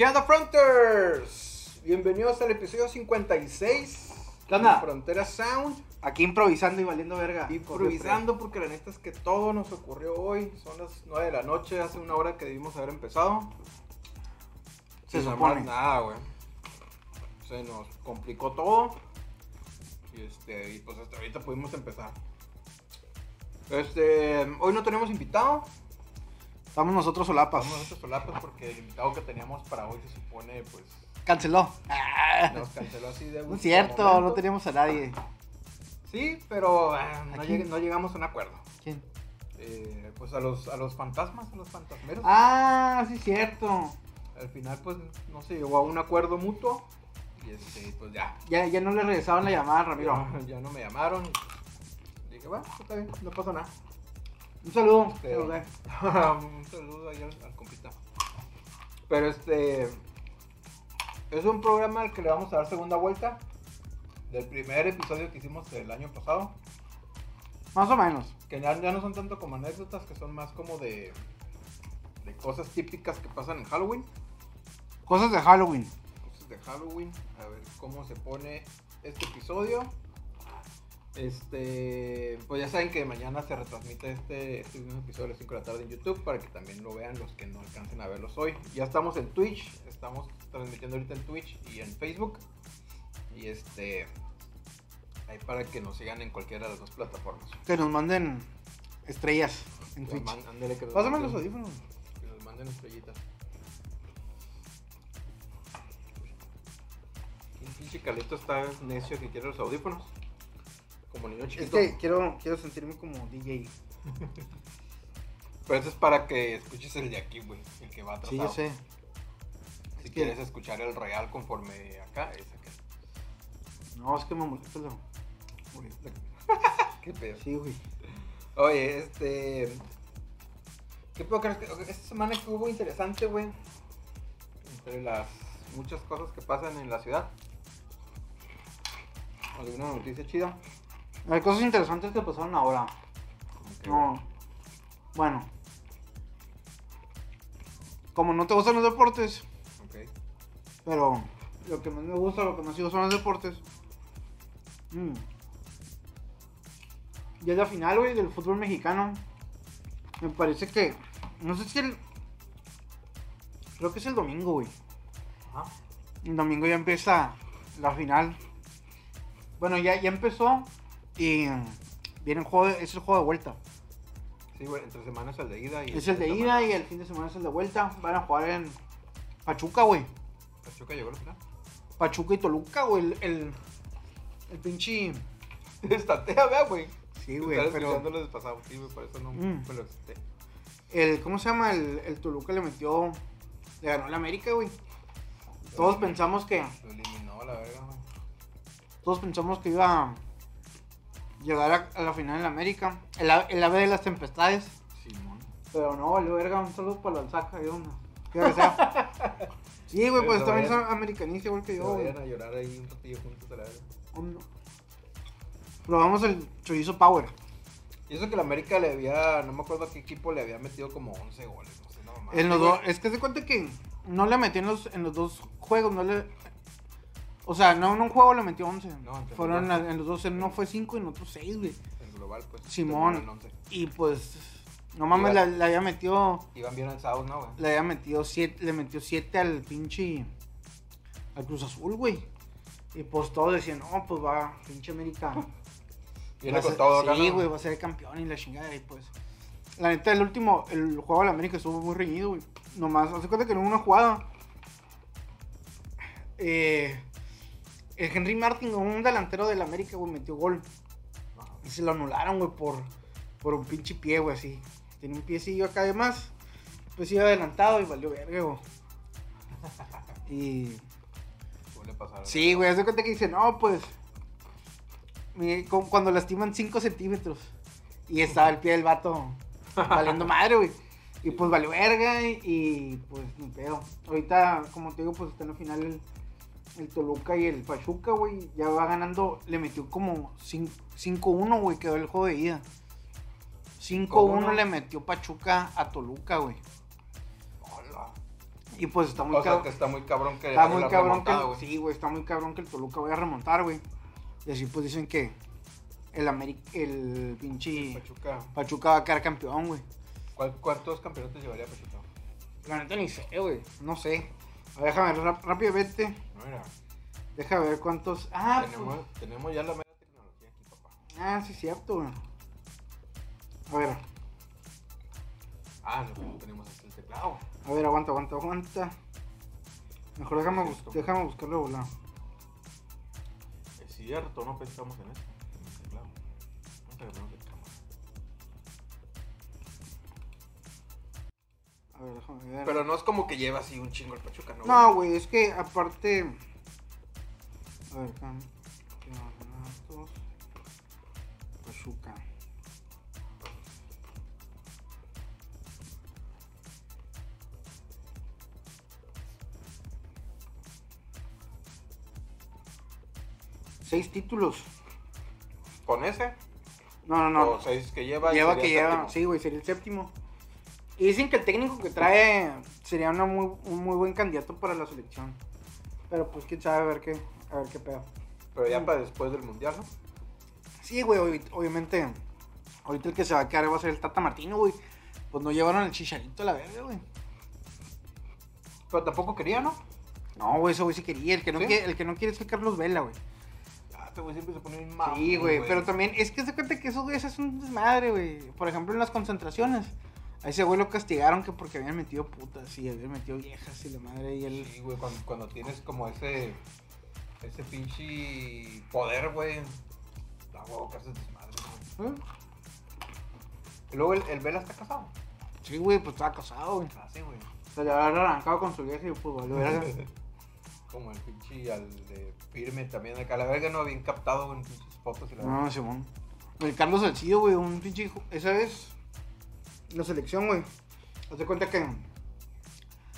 ¿Qué onda, Fronters? Bienvenidos al episodio 56 ¿Qué onda? de Frontera Sound. Aquí improvisando y valiendo verga. Improvisando porque la neta es que todo nos ocurrió hoy. Son las 9 de la noche, hace una hora que debimos haber empezado. Se nada supone. Nada, güey. Se nos complicó todo. Y, este, y pues hasta ahorita pudimos empezar. Este, hoy no tenemos invitado. Estamos nosotros solapas. Vamos a estos solapas porque el invitado que teníamos para hoy se supone, pues, Canceló. Ah, nos canceló así de no es cierto, momento. no teníamos a nadie. Sí, pero eh, no, ¿A lleg- no llegamos a un acuerdo. ¿Quién? Eh, pues a los, a los fantasmas, a los fantasmeros. Ah, sí, cierto. Al final, pues, no se llegó a un acuerdo mutuo. Y este, pues ya. Ya, ya no le regresaban la llamada, Ramiro. Ya, ya no me llamaron. y Dije, bueno, está bien, no pasa nada. Un saludo. Este, saludé. un saludo ahí al, al compita. Pero este. Es un programa al que le vamos a dar segunda vuelta. Del primer episodio que hicimos el año pasado. Más o menos. Que ya, ya no son tanto como anécdotas, que son más como de. de cosas típicas que pasan en Halloween. Cosas de Halloween. Cosas de Halloween. A ver cómo se pone este episodio. Este, pues ya saben que mañana se retransmite este, este mismo episodio a las 5 de la tarde en YouTube para que también lo vean los que no alcancen a verlos hoy. Ya estamos en Twitch, estamos transmitiendo ahorita en Twitch y en Facebook. Y este, ahí para que nos sigan en cualquiera de las dos plataformas. Que nos manden estrellas en Twitch. man- ándale, que nos Pásame los audífonos. Que nos manden estrellitas. Un pinche calito está necio que quiere los audífonos. Como niño Es que quiero, quiero sentirme como DJ. Pero eso es para que escuches el de aquí, güey. El que va atrasado. Sí, yo sé. Si Es que- quieres escuchar el real conforme acá, es acá. No, es que me molesta lo. Qué pedo. Sí, güey. Oye, este. ¿Qué puedo creer? que Esta semana estuvo interesante, güey. Entre las muchas cosas que pasan en la ciudad. ¿Alguna noticia chida? Hay cosas interesantes que pasaron ahora. No. Bueno. Como no te gustan los deportes, Ok. pero lo que más me gusta, lo que más sigo son los deportes. Mm. Ya es la final, güey, del fútbol mexicano. Me parece que. No sé si el. Creo que es el domingo, güey. Ajá. El domingo ya empieza la final. Bueno, ya, ya empezó. Y mm, viene el juego, de- es el juego de vuelta. Sí, güey, entre semanas el de ida y. Es el de ida y el fin de semana es el de vuelta. Van a jugar en Pachuca, güey. Pachuca llegó al final. Pachuca y Toluca, güey. El, el, el pinche. Estatea, vea, güey. Sí, güey, pero. escuchando los pasados, sí, güey, por eso no Mm. me lo excité. El, ¿Cómo se llama? El, el Toluca le metió. Le ganó la América, güey. Todos pensamos que. Lo eliminó, la verga, güey. Todos pensamos que iba llegar a, a la final en la América. El, el ave de las tempestades. Simón. Pero no, valió verga. Un saludo para la Alzaca. Yo no. ¿Qué que sea? Sí, güey, pues también son americanistas igual que yo, vayan a llorar ahí un ratillo juntos a la. Hondo. Probamos el chorizo power. Y eso que la América le había, no me acuerdo a qué equipo le había metido como 11 goles, no sé, no mamá. En los dos, es que se cuenta que no le metió en los, en los dos juegos, no le... O sea, no en un juego le metió 11. No, entre Fueron los en, la- en los dos, en uno fue 5 y en otro 6, güey. En global, pues. Simón. terminó en 11. Y pues, no mames, le, le había metido, Iban bien alzados, ¿no, güey? le había metido 7, le metió 7 al pinche, al Cruz Azul, güey. Y pues todos decían, no, pues va, pinche América. Viene Va a con ser- todo Sí, ¿no? güey, va a ser campeón y la chingada. Y pues, la neta, el último, el juego de la América estuvo muy reñido, güey. Nomás, hace cuenta que en una jugada, eh, el Henry Martin, un delantero del América, güey, metió gol. Y se lo anularon, güey, por, por un pinche pie, güey, así. Tenía un piecillo acá además. Pues iba adelantado y valió verga, güey. Y Suele pasar. Sí, güey, hace cuenta que dice, no, pues. Cuando lastiman 5 centímetros. Y estaba el pie del vato valiendo madre, güey. Y pues valió verga y, y, pues ni pedo. Ahorita, como te digo, pues está en la final el, el Toluca y el Pachuca, güey. Ya va ganando, le metió como cin- 5-1, güey, quedó el juego de ida. 5-1 5-1. le metió Pachuca a Toluca, güey. Hola. Y pues está muy O sea, que está muy cabrón que Está muy cabrón que. güey. Sí, güey, está muy cabrón que el Toluca vaya a remontar, güey. Y así pues dicen que el América, el pinche Pachuca. Pachuca va a quedar campeón, güey. ¿Cuál- ¿Cuántos campeonatos llevaría Pachuca? La neta ni sé, güey. No sé. A ver, déjame ver rápidamente. Mira. Déjame ver cuántos. Ah, tenemos, pues- tenemos ya la mera tecnología aquí, papá. Ah, sí, cierto, güey. A ver, Ah, no, tenemos hasta el teclado. a ver, aguanta, aguanta, aguanta. Mejor déjame, bus- Cierto. déjame buscarlo de volado. Es cierto, no pensamos en eso. En el teclado. Vamos a A ver, déjame ver. Pero no es como que lleva así un chingo el Pachuca, ¿no? No, güey, es que aparte. A ver, cam- campeonatos. Pachuca. Seis títulos. ¿Con ese? No, no, no. O seis que lleva. Lleva que lleva, séptimo. sí, güey, sería el séptimo. Y dicen que el técnico que trae sería una muy, un muy buen candidato para la selección. Pero pues quién sabe a ver qué, a ver qué pedo. Pero ya para después del mundial, ¿no? Sí, güey, obvi- obviamente. Ahorita el que se va a quedar va a ser el Tata Martino, güey. Pues no llevaron el chicharito a la verga, güey. Pero tampoco quería, ¿no? No, güey, ese güey sí quería. El que no, ¿Sí? quiere, el que no quiere es el Carlos Vela, güey. Ah, este güey siempre se pone bien mamón, Sí, güey, pero también es que se cuenta que esos güeyes es un desmadre, güey. Por ejemplo, en las concentraciones. A ese güey lo castigaron que porque habían metido putas y habían metido viejas y la madre y él. Sí, güey, cuando, cuando tienes como ese. Ese pinche poder, güey. La huevo que haces desmadre, güey. ¿Eh? Y luego el, el Vela está casado. Sí, güey, pues estaba casado, güey. Ah, sí, güey. Se le había arrancado con su vieja y pues valió verga. Como el pinche al de firme también acá. La verga no bien captado en pinches fotos y la No, Simón. El Carlos Salcido, güey, un pinche hijo. Esa vez, la selección, güey. Haz de cuenta que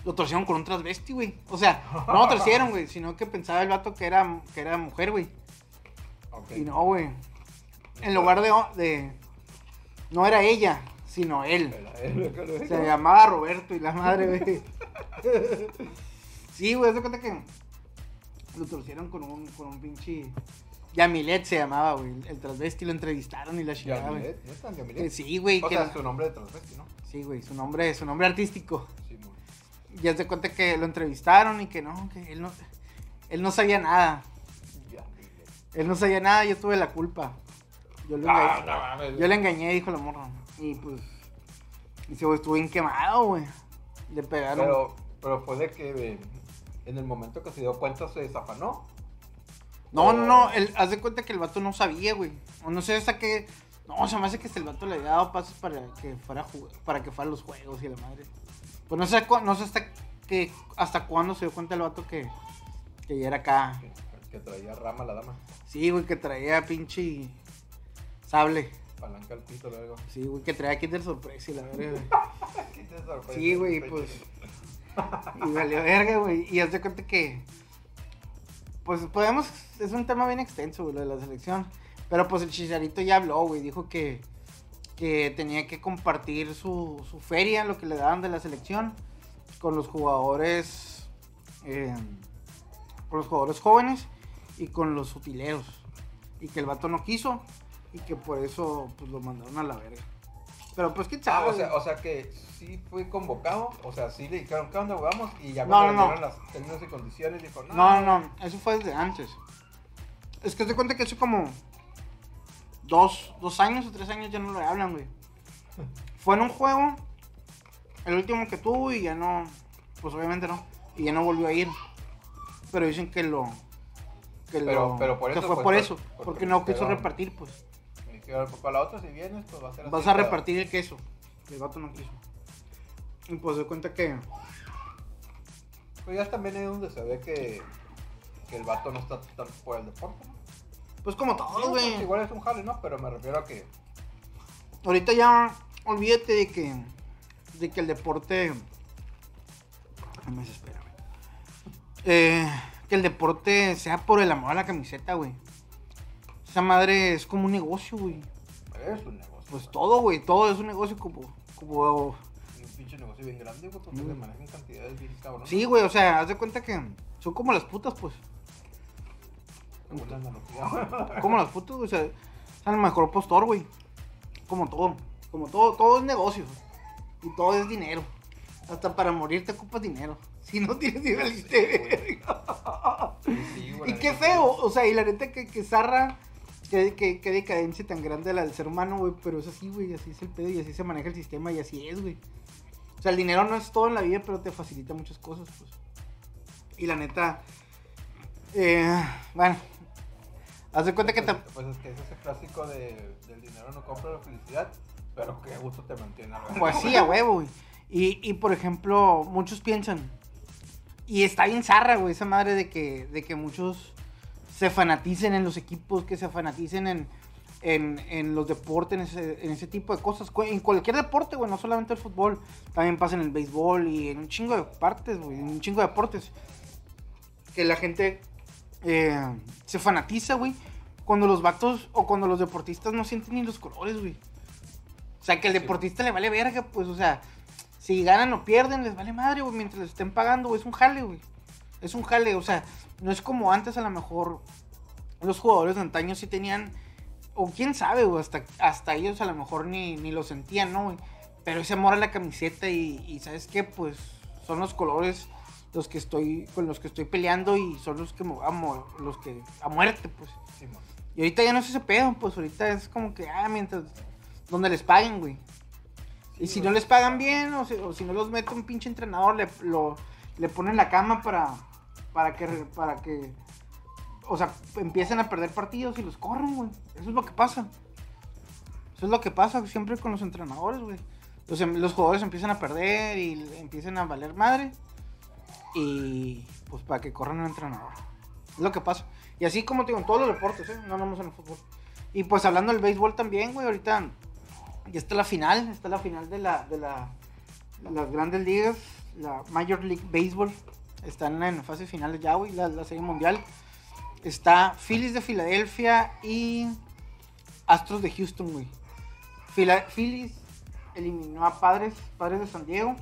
lo torcieron con un transvesti, güey. O sea, no lo torcieron, güey, sino que pensaba el vato que era, que era mujer, güey. Ok. Y no, güey. En lugar de, de. No era ella, sino él. Se llamaba Roberto y la madre, güey. Sí, güey, haz de cuenta que lo torcieron con un, con un pinche. Yamilet se llamaba, güey. El transvesti lo entrevistaron y la chingada, güey. Yamilet, ¿neta? Que Yamilet. Sí, güey. O que sea, su nombre de transvesti, ¿no? Sí, güey, su nombre, su nombre artístico. Sí, muy. Y haz de cuenta que lo entrevistaron y que no, que él no, él no sabía nada. Yamilet. Él no sabía nada, yo tuve la culpa. Yo le, Ah, engañé, no yo le engañé, dijo la morra. Y pues, dice, güey, estuve bien quemado, güey. Le pegaron. Pero, pero fue de que en el momento que se dio cuenta se desafanó. No, no, no, él, haz de cuenta que el vato no sabía, güey. O no sé hasta qué. No, se me hace que el vato le había dado pasos para que fuera para que fuera a los juegos y la madre. Pues no sé, no sé hasta que, hasta cuándo se dio cuenta el vato que, que ya era acá. Que, que traía rama la dama. Sí, güey, que traía pinche sable. Palanca al pito luego. Sí, güey, que traía Kinder Sorpresa y la verga, güey. ¿Qué te sorprende? Sí, güey, pues. Y valió verga, güey. Y haz de cuenta que. Pues podemos. Es un tema bien extenso, güey, lo de la selección. Pero pues el Chicharito ya habló, güey. Dijo que. Que tenía que compartir su, su feria, lo que le daban de la selección. Con los jugadores. eh, con los jugadores jóvenes. Y con los utileros. Y que el vato no quiso. Y que por eso, pues lo mandaron a la verga. Pero pues, ¿qué Ah, sabe? o sea, o sea que sí fue convocado, o sea, sí le dijeron, ¿qué onda, vamos? Y ya No, cuando no, no. dieron las términos y condiciones, dijo, no. No, no, no, eso fue desde antes. Es que se cuenta que hace como dos, dos años o tres años ya no le hablan, güey. Fue en un juego, el último que tuvo y ya no, pues obviamente no, y ya no volvió a ir. Pero dicen que lo, que Pero- lo, pero por que eso fue fue- por fue- eso, porque porque no quiso repartir, pues. Pues para la otra, si vienes, pues va a ser así. Vas a pero- repartir el queso. El vato no quiso. Y pues se cuenta que, Pues ya también es donde se ve que, que el vato no está tan por el deporte, ¿no? pues como Sí, todo, pues, güey. igual es un jale, ¿no? Pero me refiero a que Ahorita ya olvídate de que de que el deporte Ay, me desespera, güey. Eh, que el deporte sea por el amor a la camiseta, güey. Esa madre es como un negocio, güey. es un negocio. Pues todo, güey, todo es un negocio como como Un pinche negocio bien grande, güey, porque Mm. se manejan cantidades bien cabronas. Sí, güey, o sea, haz de cuenta que son como las putas, pues. Como las putas, güey, o sea, es el mejor postor, güey. Como todo. Como todo, todo es negocio. Y todo es dinero. Hasta para morir te ocupas dinero. Si no tienes dinero, Sí. Sí, sí, Y qué feo, o sea, y la neta que, que zarra, qué, qué, qué decadencia tan grande la del ser humano, güey, pero es así, güey, así es el pedo y así se maneja el sistema y así es, güey. O sea, el dinero no es todo en la vida, pero te facilita muchas cosas, pues. Y la neta, eh, bueno, haz de cuenta que te... Pues, pues es que es ese clásico de, del dinero no compra la felicidad, pero qué gusto te mantiene. Pues sí, a huevo, güey. Y, y por ejemplo, muchos piensan, y está bien zarra, güey, esa madre de que, de que muchos se fanaticen en los equipos, que se fanaticen en, en, en los deportes, en ese, en ese tipo de cosas. En cualquier deporte, güey, no solamente el fútbol, también pasa en el béisbol y en un chingo de partes, güey, en un chingo de deportes. Que la gente eh, se fanatiza, güey, cuando los vatos o cuando los deportistas no sienten ni los colores, güey. O sea, que el Sí. deportista le vale verga, pues, o sea, si ganan o pierden, les vale madre, güey, mientras les estén pagando, güey, es un jale, güey. Es un jale, o sea, no es como antes a lo mejor los jugadores de antaño sí tenían, o quién sabe, güey, hasta, hasta ellos a lo mejor ni, ni lo sentían, ¿no? Pero ese amor a la camiseta y, y ¿sabes qué? Pues son los colores los que estoy, con los que estoy peleando y son los que me voy a mo- los que, a muerte, pues. Y ahorita ya no es ese pedo, pues ahorita es como que, ah, mientras, donde les paguen, güey. Y si no les pagan bien, o si, o si no los mete un pinche entrenador, le, lo, le ponen la cama para, para que, para que, o sea, empiecen a perder partidos y los corren, güey. Eso es lo que pasa. Eso es lo que pasa siempre con los entrenadores, güey. Los, em- los jugadores empiezan a perder y empiezan a valer madre. Y pues para que corran un entrenador. Es lo que pasa. Y así como te digo, en todos los deportes, ¿eh? No nomás en el fútbol. Y pues hablando del béisbol también, güey, ahorita ya está la final, está la final de la de la las grandes ligas, la Major League Baseball. Están en fase finales ya, güey, la, la serie mundial. Está Phillies de Filadelfia y Astros de Houston, güey. Fila- Phillies eliminó a Padres, Padres de San Diego.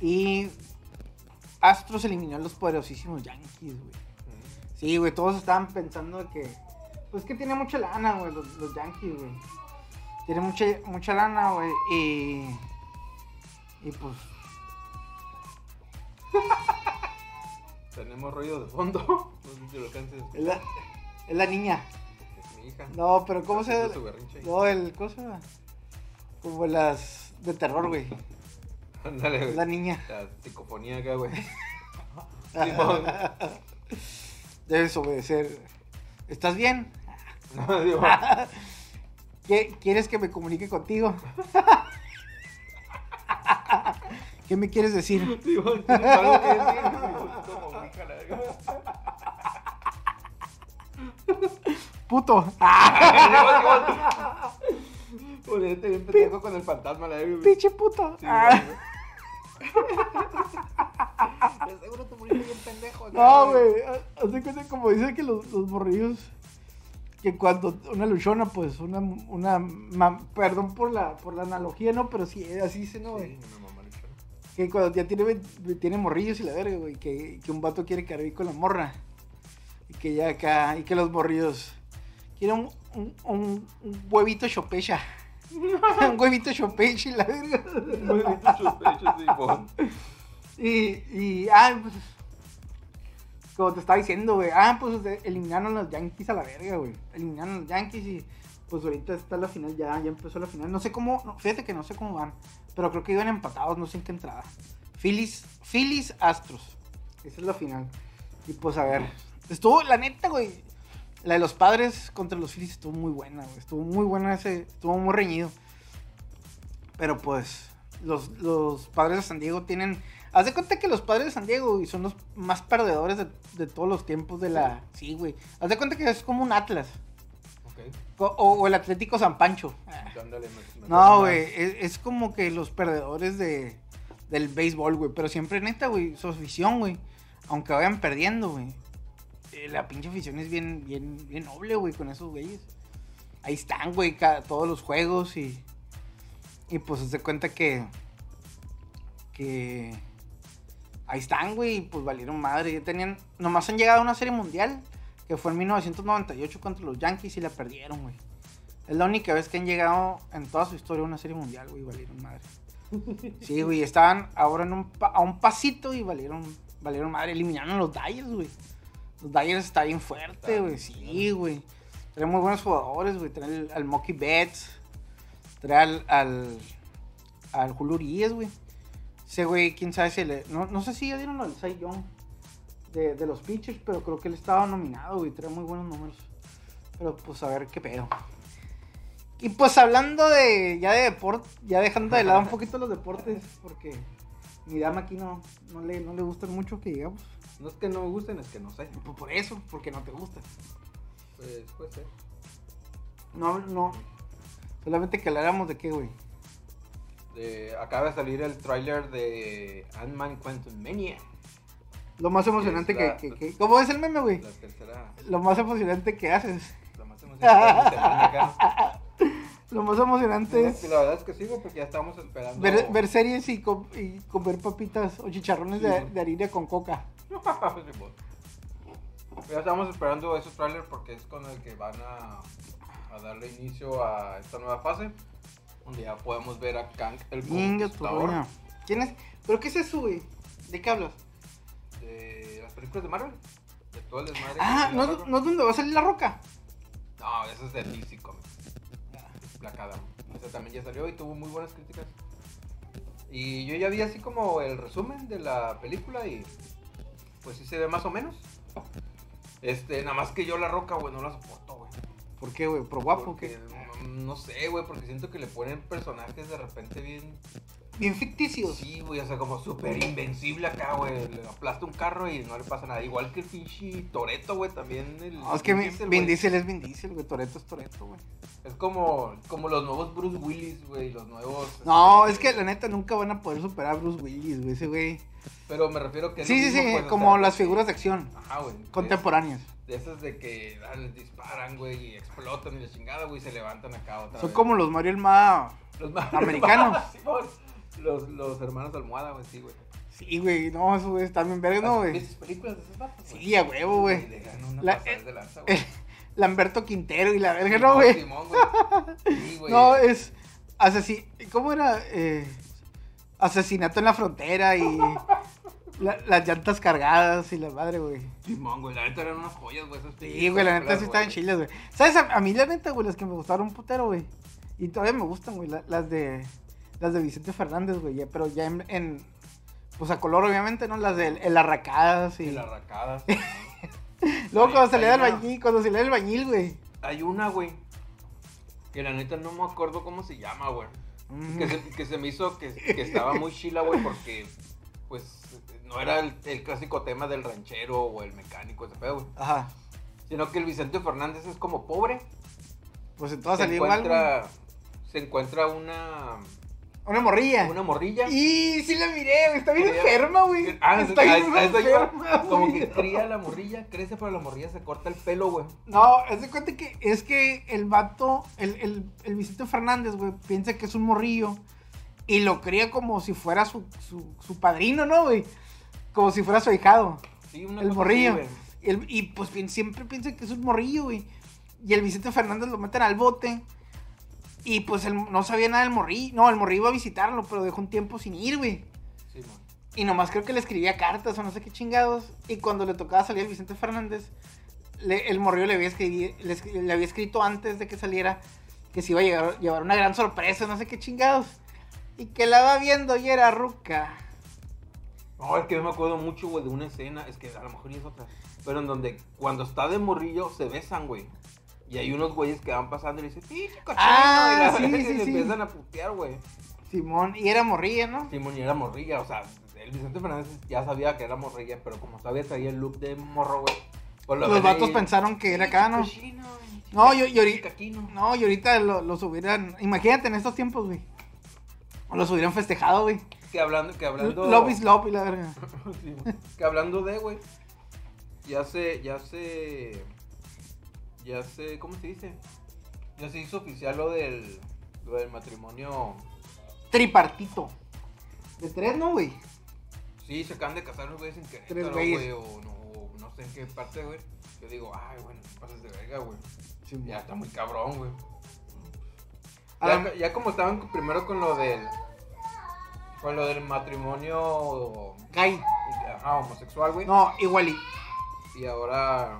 Y Astros eliminó a los poderosísimos Yankees, güey. Sí, güey, todos estaban pensando de que. Pues que tiene mucha lana, güey, los, los Yankees, güey. Tiene mucha, mucha lana, güey. Y. Y pues. Tenemos ruido de fondo. No sé si lo alcances a Es la, es la niña. Es mi hija. No, pero ¿cómo se.? ahí. No, el. ¿Cómo se llama? Como las. De terror, güey. Ándale, güey. La niña. La psicofonía acá, güey. Debes obedecer. ¿Estás bien? No, digo, ¿Qué- ¿Quieres que me comunique contigo? ¿Qué me quieres decir? digo, ¿tienes algo que decir? Puto. Por eso te pendejo con el fantasma, la güey. Pinche puto. Sí, Ah. De Seguro te moriste bien pendejo. No, güey. Haz de cuenta como dicen que los, los morrillos. Que cuando una luchona, pues, una, una perdón por la, por la analogía, ¿no? Pero sí, así se no, güey. Sí. Que cuando ya tiene, tiene morrillos y la verga, güey. Que, que un vato quiere ahí con la morra. Y que ya acá, y que los morrillos. Quieren un, un, un, un huevito chopecha. un huevito chopecha y la verga. Muy bien tus pechos, Simón. Y, y, ah, pues, como te estaba diciendo, güey, ah, pues eliminaron a los Yankees a la verga, güey. Eliminaron a los Yankees y, pues ahorita está la final, ya, ya empezó la final. No sé cómo, fíjate que no sé cómo van, pero creo que iban empatados, no sé en qué entrada. Phillies, Phillies Astros. Esa es la final. Y pues a ver, estuvo, la neta, güey, la de los padres contra los Phillies estuvo muy buena, güey. Estuvo muy buena ese, estuvo muy reñido. Pero pues, los, los padres de San Diego tienen. Haz de cuenta que los padres de San Diego güey, son los más perdedores de, de todos los tiempos de la. Sí, güey. Haz de cuenta que es como un Atlas. O, o el Atlético San Pancho. Ándale, me- me No, güey. Es, es como que los perdedores de, del béisbol, güey. Pero siempre, neta, güey. Su afición, güey. Aunque vayan perdiendo, güey. eh, la pinche afición es bien, bien, bien noble, güey, con esos güeyes. Ahí están, güey, todos los juegos y. Y pues se cuenta que. que ahí están, güey, y pues valieron madre. Ya tenían, nomás han llegado a una serie mundial, que fue en 1998 contra los Yankees y la perdieron, güey. Es la única vez que han llegado en toda su historia a una serie mundial, güey, valieron madre. Sí, güey, estaban ahora en un pa- a un pasito y valieron, valieron madre. Eliminaron a los Dyers, güey. Los Dyers está bien fuerte, güey. Sí, güey. Trae muy buenos jugadores, güey. Trae al, al Mocky Betts. Trae al, al, al Julio Urias, güey. Ese güey, quién sabe si le. No, no sé si ya dieron al Cy Young de, de los pitchers, pero creo que él estaba nominado, güey. Trae muy buenos números. Pero pues a ver qué pedo. Y pues hablando de ya de deporte, ya dejando de lado un poquito los deportes, porque mi dama aquí no, no, le, no le gustan mucho que digamos. No es que no me gusten, es que no sé. Pues por eso, porque no te gustan. Pues puede ser. No, no. Solamente que habláramos de qué, güey. De- acaba de salir el tráiler de Ant-Man Quantumania. Lo más emocionante Es la- que, que, que- ¿Cómo es el meme, güey? La tercera. Lo más emocionante que haces. La más emocionante. Lo más emocionante es La verdad es que güey, porque ya estamos esperando. ver, ver series y, com- y comer papitas o chicharrones Sí, de, de harina con coca. Simón. ya estamos esperando esos trailers porque es con el que van a, a darle inicio a esta nueva fase. Donde ya podemos ver a Kang el Conquistador. ¿Quién es? ¿Pero qué es eso, güey? ¿De qué hablas? Películas de Marvel. De todo el desmadre. Ah, ¿no, es- ¿no donde va a salir la roca? No, eso es de DC Comics. Black Adam. Ese también ya salió y tuvo muy buenas críticas. Y yo ya vi así como el resumen de la película y pues sí se ve más o menos. Este, nada más que yo la roca, güey, no la soporto, güey. ¿Por qué, güey? ¿Por guapo? Porque, ¿qué? no, no sé, güey, porque siento que le ponen personajes de repente bien... Bien ficticios. Sí, güey, o sea, como súper invencible acá, güey. Le aplasta un carro y no le pasa nada. Igual que el pinche Toreto, güey, también el... No, es que Vin Vin Diesel, Vin güey. Diesel es Vin Diesel, güey. Toreto es Toreto, güey. Es como, como los nuevos Bruce Willis, güey, los nuevos... No, este, es que la neta nunca van a poder superar a Bruce Willis, güey. Ese güey. Pero me refiero que... Sí, sí, sí. pues, o como sea, las figuras de acción Ajá, güey. contemporáneas. De esas de que ah, les disparan, güey, y explotan y la chingada, güey, y se levantan acá otra Son vez. como los Mario el Ma. Los ma- americanos. Simón. Los, los hermanos almohada, güey, sí, güey. Sí, güey. No, eso güey está bien verga, ¿no, güey? ¿Viste películas de esos vatos, güey? Sí, a huevo, güey. Le dan una pasada de lanza, eh, güey. Lamberto Quintero y la verga, ¿no, güey? Simón, güey. Sí, güey. No, es. ¿Cómo era? Eh, asesinato en la frontera y. la- las llantas cargadas y la madre, güey. Simón, güey, la neta eran unas joyas, güey. esas Sí, güey, la neta sí estaban chilas, güey. ¿Sabes? A, a mí, la neta, güey, las que me gustaron un putero, güey. Y todavía me gustan, güey. la- las de. Las de Vicente Fernández, güey. Pero ya en, en- Pues a color, obviamente, ¿no? Las de El Arracadas y. Y las racadas. Luego cuando se le da el bañil, cuando se le da el bañil, güey. Hay una, güey. Que la neta no me acuerdo cómo se llama, güey. Mm. Que se, que se me hizo que, que estaba muy chila, güey, porque, pues, no era el, el clásico tema del ranchero o el mecánico, ese pedo, güey. Ajá. Sino que el Vicente Fernández es como pobre. Pues en todas se salió igual, encuentra, se encuentra una, Una morrilla. una morrilla. Y sí la miré, güey. Está bien enferma, güey. Ah, Está bien enferma, Como que cría la morrilla, crece, pero la morrilla se corta el pelo, güey. No, es de cuenta que es que el vato, el, el, el Vicente Fernández, güey, piensa que es un morrillo y lo cría como si fuera su, su, su padrino, ¿no, güey? Como si fuera su ahijado. Sí, una El morrillo. así, güey. El- y pues siempre piensa que es un morrillo, güey. Y el Vicente Fernández lo meten al bote. Y pues él no sabía nada del morrillo. No, el morrillo iba a visitarlo, pero dejó un tiempo sin ir, güey. Sí, man. Y nomás creo que le escribía cartas o no sé qué chingados. Y cuando le tocaba salir al Vicente Fernández, le- el morrillo le había, escribi- le, escri- le había escrito antes de que saliera que se iba a llegar, llevar una gran sorpresa, no sé qué chingados. Y que la va viendo y era ruca. No, es que yo me acuerdo mucho, güey, de una escena, es que a lo mejor ya es otra, pero en donde cuando está de morrillo se besan, güey. Y hay unos güeyes que van pasando y le dicen, ¡pinche cochino! Ah, y la sí, sí, le sí. empiezan a putear, güey. Simón, y era morrilla, ¿no? Simón y era morrilla, o sea, el Vicente Fernández ya sabía que era morrilla, pero como todavía traía el look de morro, güey. pues lo Los vatos ahí, pensaron que era acá, ¿no? "Cochino, pinche No, yo- yo ahorita- caquino". No, y ahorita lo- los hubieran. Imagínate en estos tiempos, güey. Los hubieran festejado, güey. Que hablando, que hablando... Love is love y la verga. Sí, que hablando de, güey, ya se, ya se, ya se, ¿cómo se dice? Ya se hizo oficial lo del, lo del matrimonio Tripartito. De tres, ¿no, güey? Sí, se acaban de casar los güeyes en Tres Querétaro, güeyes. güey, o no, no sé en qué parte, güey. Yo digo, ay, bueno, pasas de verga, güey. Ya está muy cabrón, güey. A Ya, la- ya como estaban primero con lo del. Con lo del matrimonio. Gay. Ajá, homosexual, güey. No, igual y. Y ahora.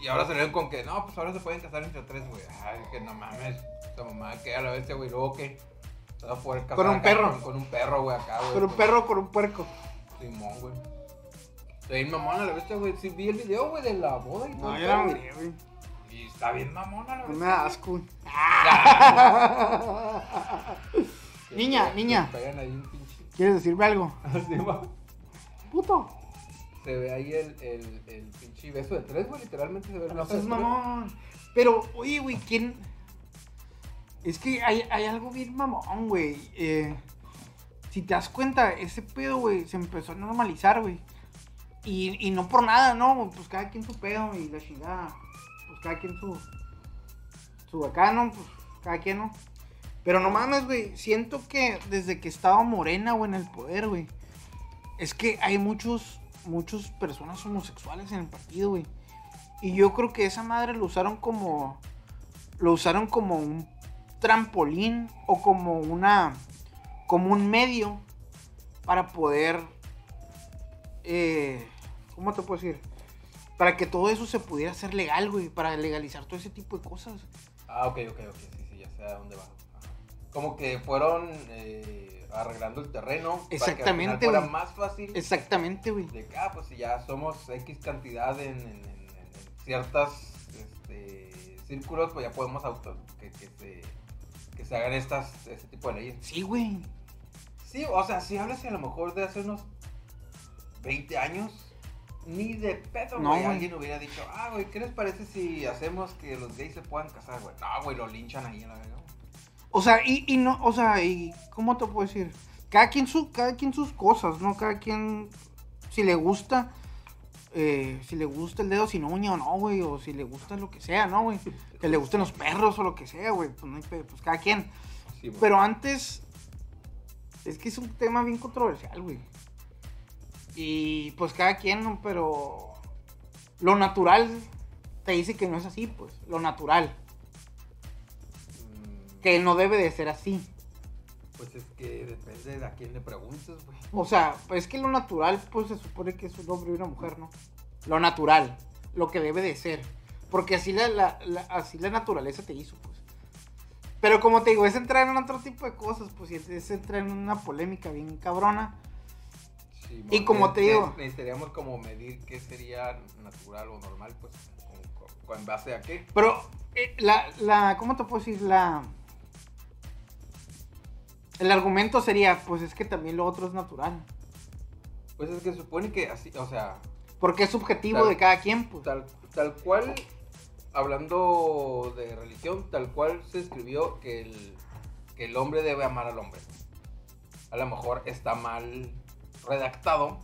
Y ahora salieron con que, no, pues ahora se pueden casar entre tres, güey. Ay, que no mames. Esta mamá que a la vez, güey. Luego que. Se va a poder casar Con un acá perro. Con, con un perro, güey, acá, güey. Con un con- perro, con un puerco. Simón, güey. Está bien mamona la bestia, güey. Sí, vi el video, güey, de la boda y todo. No, yo no pedo, miré, güey. Y está bien mamona la No bestia. me da asco, Niña, niña. ¿Quieres decirme algo? Puto. Se ve ahí el, el, el pinche beso de tres, güey. Literalmente se ve el No beso de seas tres. mamón. Pero, oye, güey, ¿quién? Es que hay, hay algo bien mamón, güey. Eh, si te das cuenta, ese pedo, güey, se empezó a normalizar, güey. Y, y no por nada, ¿no? Pues cada quien su pedo y la chingada. Pues cada quien su. Su acá, ¿no? Pues cada quien, ¿no? Pero no mames, güey. Siento que desde que estaba Morena, güey, en el poder, güey. Es que hay muchos, muchas personas homosexuales en el partido, güey. Y yo creo que esa madre lo usaron como. Lo usaron como un trampolín o como una. como un medio para poder. Eh, ¿Cómo te puedo decir? Para que todo eso se pudiera hacer legal, güey. Para legalizar todo ese tipo de cosas. Ah, ok, ok, ok. Sí, sí, ya sé a dónde va. Como que fueron eh, arreglando el terreno. Exactamente, Para que al final fuera más fácil. Exactamente, güey. De que, ah, pues si ya somos X cantidad en, en, en- en ciertas este, círculos, pues ya podemos auto, que, que se, que se hagan estas, este tipo de leyes. Sí, güey. Sí, o sea, si hablas a lo mejor de hace unos 20 años, ni de pedo, No, güey, alguien hubiera dicho, ah, güey, ¿qué les parece si hacemos que los gays se puedan casar, güey? No, güey, lo linchan ahí a la verga. O sea, y, y no, o sea, y ¿cómo te puedo decir? Cada quien, su, cada quien sus cosas, ¿no? Cada quien, si le gusta, eh, si le gusta el dedo sin uña o no, güey, o si le gusta lo que sea, ¿no, güey? Que le gusten los perros o lo que sea, güey, pues no hay pedo, pues cada quien. Sí. Pero antes, es que es un tema bien controversial, güey. Y pues cada quien, ¿no? Pero lo natural te dice que no es así, pues, lo natural, que no debe de ser así. Pues es que depende de a quién le preguntes, güey. O sea, pues es que lo natural, pues se supone que es un hombre y una mujer, ¿no? Lo natural, lo que debe de ser. Porque así la, la- la- así la naturaleza te hizo, pues. Pero como te digo, es entrar en otro tipo de cosas, pues, y es entrar en una polémica bien cabrona. Sí, Y mo- como te digo- Necesitaríamos como medir qué sería natural o normal, pues, con, con- con base a qué. Pero, eh, la, la, ¿cómo te puedo decir? La... El argumento sería, pues es que también lo otro es natural. Pues es que se supone que así, o sea, Porque es subjetivo de cada quien, pues. tal, tal cual, hablando de religión, tal cual se escribió que el, que el hombre debe amar al hombre. A lo mejor está mal redactado.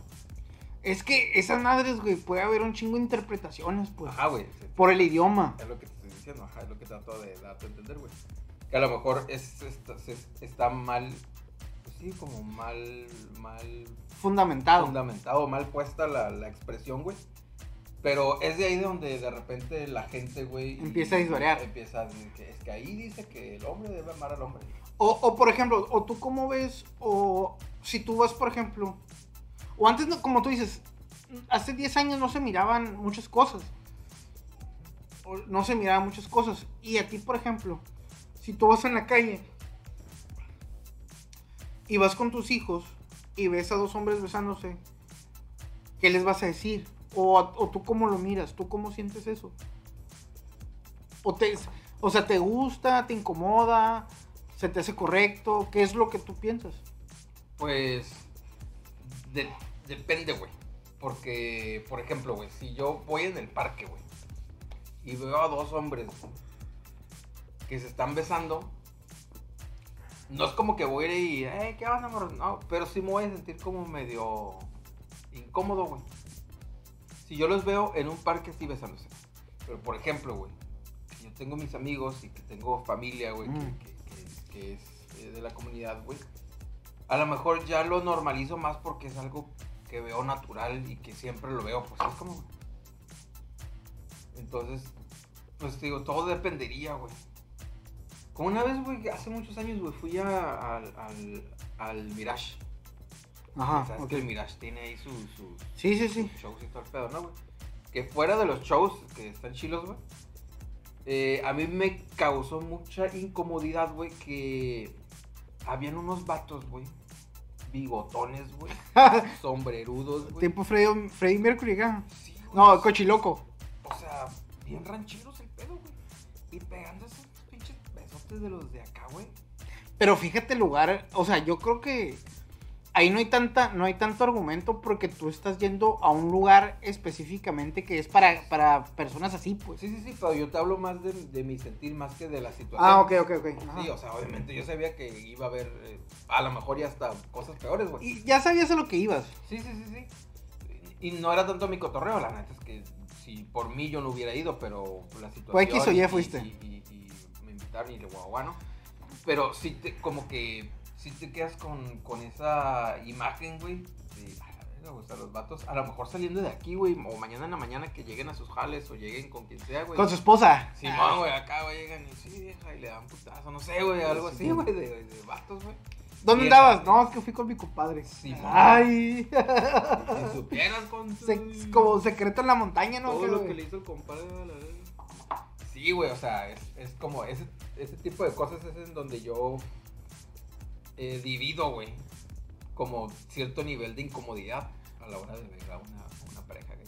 Es que esas madres, güey, puede haber un chingo de interpretaciones, pues. Ajá, güey. sí, Por el idioma. Es lo que te estoy diciendo, ajá, es lo que trato de darte a entender, güey. Que a lo mejor es, está, mal, pues sí, como mal, mal Fundamentado. fundamentado, mal puesta la, la expresión, güey. Pero es de ahí de donde de repente la gente, güey... Empieza a disvariar. Empieza a decir que es que ahí dice que el hombre debe amar al hombre. O, o, por ejemplo, o tú cómo ves, o si tú vas, por ejemplo, o antes, como tú dices, hace 10 años no se miraban muchas cosas. No se miraban muchas cosas. Y a ti, por ejemplo, si tú vas en la calle y vas con tus hijos y ves a dos hombres besándose, ¿qué les vas a decir? O, tú cómo lo miras, tú cómo sientes eso. O, te, o sea, ¿te gusta? ¿Te incomoda? ¿Se te hace correcto? ¿Qué es lo que tú piensas? Pues de- depende, güey. Porque, por ejemplo, güey, si yo voy en el parque, güey, y veo a dos hombres que se están besando, no es como que voy a ir y, eh, ¿qué onda, amor? No, pero sí me voy a sentir como medio incómodo, güey. Si yo los veo en un parque así besándose. Pero, por ejemplo, güey, yo tengo mis amigos y que tengo familia, güey, que- Mm. que, que- que es eh, de la comunidad, güey. a lo mejor ya lo normalizo más porque es algo que veo natural y que siempre lo veo, pues es como... Entonces, pues digo, todo dependería, güey. Como una vez, güey, hace muchos años, güey, fui a- al, al, al Mirage. Ajá, ¿Sabes ok. que el Mirage tiene ahí sus, sus Sí, sí, sí. shows y todo el pedo, ¿no, güey? Que fuera de los shows que están chilos, güey. eh, a mí me causó mucha incomodidad, güey, que habían unos vatos, güey. Bigotones, güey. sombrerudos, güey. Tipo Freddy, Mercury, acá. Sí, güey, No, Cochiloco. O sea, bien rancheros el pedo, güey. Y pegando besotes de los de acá, güey. Pero fíjate el lugar, o sea, yo creo que ahí no hay tanta, no hay tanto argumento porque tú estás yendo a un lugar específicamente que es para, para personas así, pues. Sí, sí, sí, pero yo te hablo más de, de mi sentir más que de la situación. Ah, ok, ok, ok. Ajá. Sí, o sea, obviamente yo sabía que iba a haber, eh, a lo mejor ya hasta cosas peores, güey. Y ya sabías a lo que ibas. Sí, sí, sí, sí. Y no era tanto mi cotorreo, la neta es que si por mí yo no hubiera ido, pero la situación. Pues X o Y y- fuiste. Y, y- y y de guaguano. Pero sí, te, como que, sí te quedas con, con esa imagen, güey. De, a la verga, o sea, los vatos, a lo mejor saliendo de aquí, güey, o mañana en la mañana que lleguen a sus jales o lleguen con quien sea, güey. Con su esposa. Simón, güey, acá, güey, llegan y sí, vieja, y le dan putazo, no sé, güey, algo así, güey, de, de vatos, güey. ¿Dónde andabas? No, es que fui con mi compadre. Simón. Ay. Si supieras con Se- como secreto en la montaña, ¿no? todo ¿Qué, lo que le hizo el compadre a la. Sí, güey, o sea, es, es como ese, ese tipo de cosas es en donde yo eh, divido, güey, como cierto nivel de incomodidad a la hora de ver a una, pareja gay.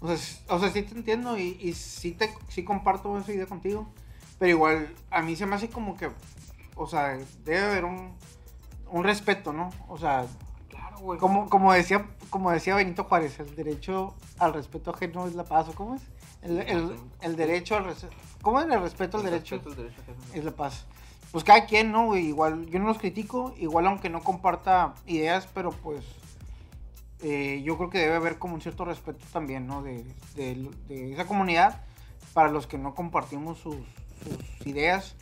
O sea, o sea, sí te entiendo y, y sí, te, sí comparto esa idea contigo. Pero igual, a mí se me hace como que, o sea, debe haber un, un respeto, ¿no? O sea, Claro, güey. como, como, decía, como decía Benito Juárez, el derecho al respeto ajeno es la paz, ¿o cómo es? El, el, el derecho al respeto. ¿Cómo es el respeto al El derecho? respeto al derecho es la paz. Pues cada quien, ¿no? güey? Igual, yo no los critico, igual aunque no comparta ideas, pero pues eh, yo creo que debe haber como un cierto respeto también, ¿no? De, de- de esa comunidad para los que no compartimos sus, sus ideas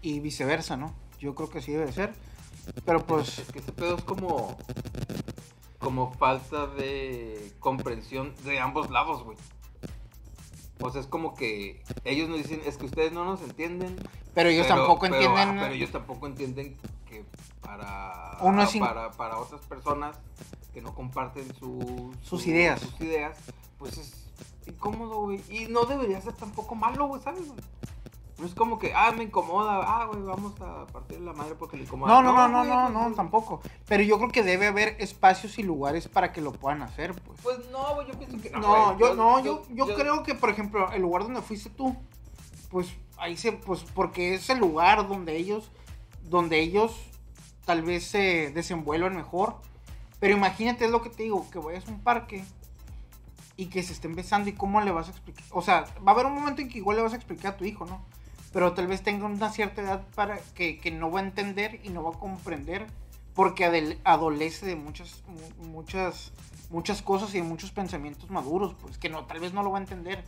y viceversa, ¿no? Yo creo que así debe ser. Pero pues, Es que ese pedo es como. Como falta de comprensión de ambos lados, güey. O sea, es como que ellos nos dicen, es que ustedes no nos entienden. pero ellos pero- tampoco pero, entienden. ah, pero ellos tampoco entienden que para, Uno para, para otras personas que no comparten su- Sus su- ideas. sus ideas, pues es incómodo, güey. Y no debería ser tampoco malo, güey, ¿sabes? No es como que, ah, me incomoda, ah, güey, vamos a partir la madre porque le incomoda. No, no, no, no, no, pues, no, pues, tampoco. Pero yo creo que debe haber espacios y lugares para que lo puedan hacer, pues. Pues no, güey, yo pienso que no. No, güey. yo, no, yo, yo creo que, por ejemplo, el lugar donde fuiste tú, pues ahí se, pues porque es el lugar donde ellos, donde ellos tal vez se desenvuelvan mejor. Pero imagínate, es lo que te digo, que vayas a un parque y que se estén besando y cómo le vas a explicar. O sea, va a haber un momento en que igual le vas a explicar a tu hijo, ¿no? Pero tal vez tenga una cierta edad para que, que no va a entender y no va a comprender porque adolece de muchas, mu- muchas, muchas cosas y de muchos pensamientos maduros, pues que no, tal vez no lo va a entender.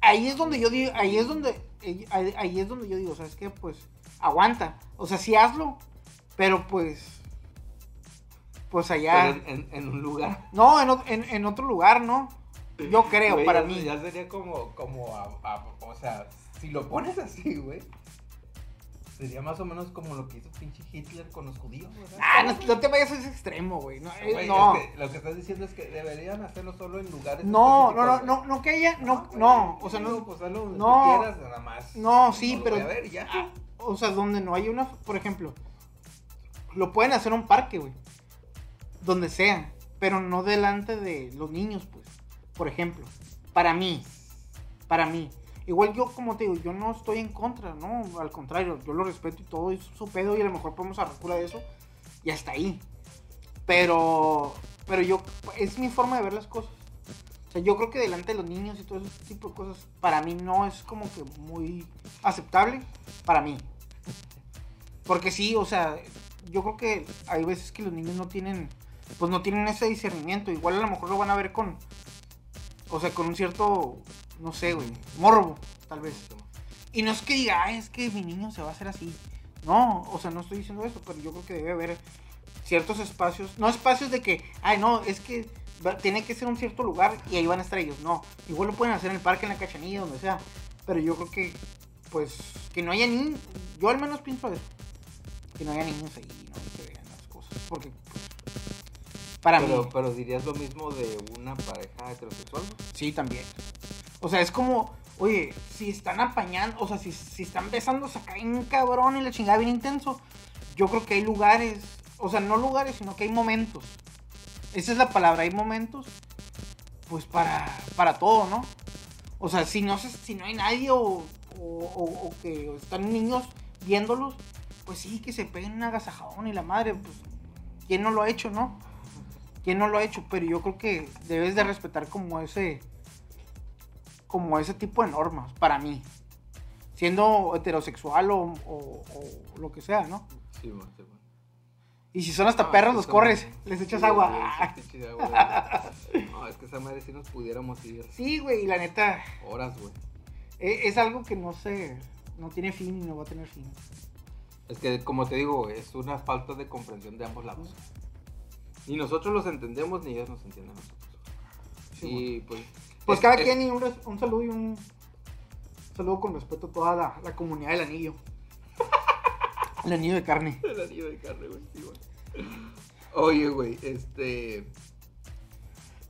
Ahí es donde yo digo, ahí es donde, ahí, ahí es donde yo digo, ¿sabes qué? Pues aguanta, o sea, sí hazlo, pero pues, pues allá, Pero en, en- en un lugar. no, en, en, en otro lugar, ¿no? Yo creo, para mí. Ya sería como, como a- a- o sea, si lo pones así, güey, sería más o menos como lo que hizo pinche Hitler con los judíos, ¿verdad? Ah, no, no te vayas a ese extremo, güey. No, eh, Güey, no. es que lo que estás diciendo es que deberían hacerlo solo en lugares no, no, no, no, no que haya, no, güey, no, o sea, no, pues hazlo donde no. tú quieras, nada más. No, sí, lo pero- voy a ver ya. Ah, o sea, donde no hay una, por ejemplo, lo pueden hacer en un parque, güey, donde sea, pero no delante de los niños, pues, por ejemplo, para mí, para mí. Igual yo, como te digo, yo no estoy en contra, no, al contrario, yo lo respeto y todo, es su pedo y a lo mejor podemos arreglar de eso y hasta ahí. Pero, pero yo, es mi forma de ver las cosas. O sea, yo creo que delante de los niños y todo ese tipo de cosas, para mí no es como que muy aceptable, para mí. Porque sí, o sea, yo creo que hay veces que los niños no tienen, pues no tienen ese discernimiento. Igual a lo mejor lo van a ver con, o sea, con un cierto, no sé, güey, morbo, tal vez. Y no es que diga, "Ay, es que mi niño se va a hacer así. No, o sea, no estoy diciendo eso, pero yo creo que debe haber ciertos espacios, no espacios de que, ay, no, es que va- tiene que ser un cierto lugar y ahí van a estar ellos. No, igual lo pueden hacer en el parque, en la cachanilla, donde sea. Pero yo creo que, pues, que no haya niños, yo al menos pienso eso. Que no haya niños ahí, no que vean las cosas. Porque, pues, para pero, mí, pero dirías lo mismo de una pareja heterosexual. sí, también. O sea, es como, oye, si están apañando, o sea, si, si están besándose acá un cabrón y la chingada bien intenso, yo creo que hay lugares, o sea, no lugares, sino que hay momentos. Esa es la palabra, hay momentos, pues para, para todo, ¿no? O sea, si no, se- si no hay nadie o, o- que están niños viéndolos, pues sí, que se peguen un agasajadón y la madre, pues, ¿quién no lo ha hecho, no? ¿Quién no lo ha hecho? Pero yo creo que debes de respetar como ese, como ese tipo de normas, para mí. Siendo heterosexual o, o- o lo que sea, ¿no? Sí, man, sí, man. Y si son hasta No, perros, los corres, les echas Sí, agua. güey, sí, pinche agua, güey. No, es que esa madre si nos pudiéramos ir Sí, güey, y la neta, horas, güey. e- es, algo que no sé, no tiene fin y no va a tener fin. Es que, como te digo, es una falta de comprensión de ambos lados. Ni nosotros los entendemos, ni ellos nos entienden a nosotros. Sí, y pues. Pues es- cada es- quien y un, un saludo y un saludo con respeto a toda la, la comunidad del anillo. El anillo de carne. El anillo de carne, güey, sí, güey. Oye, güey, este.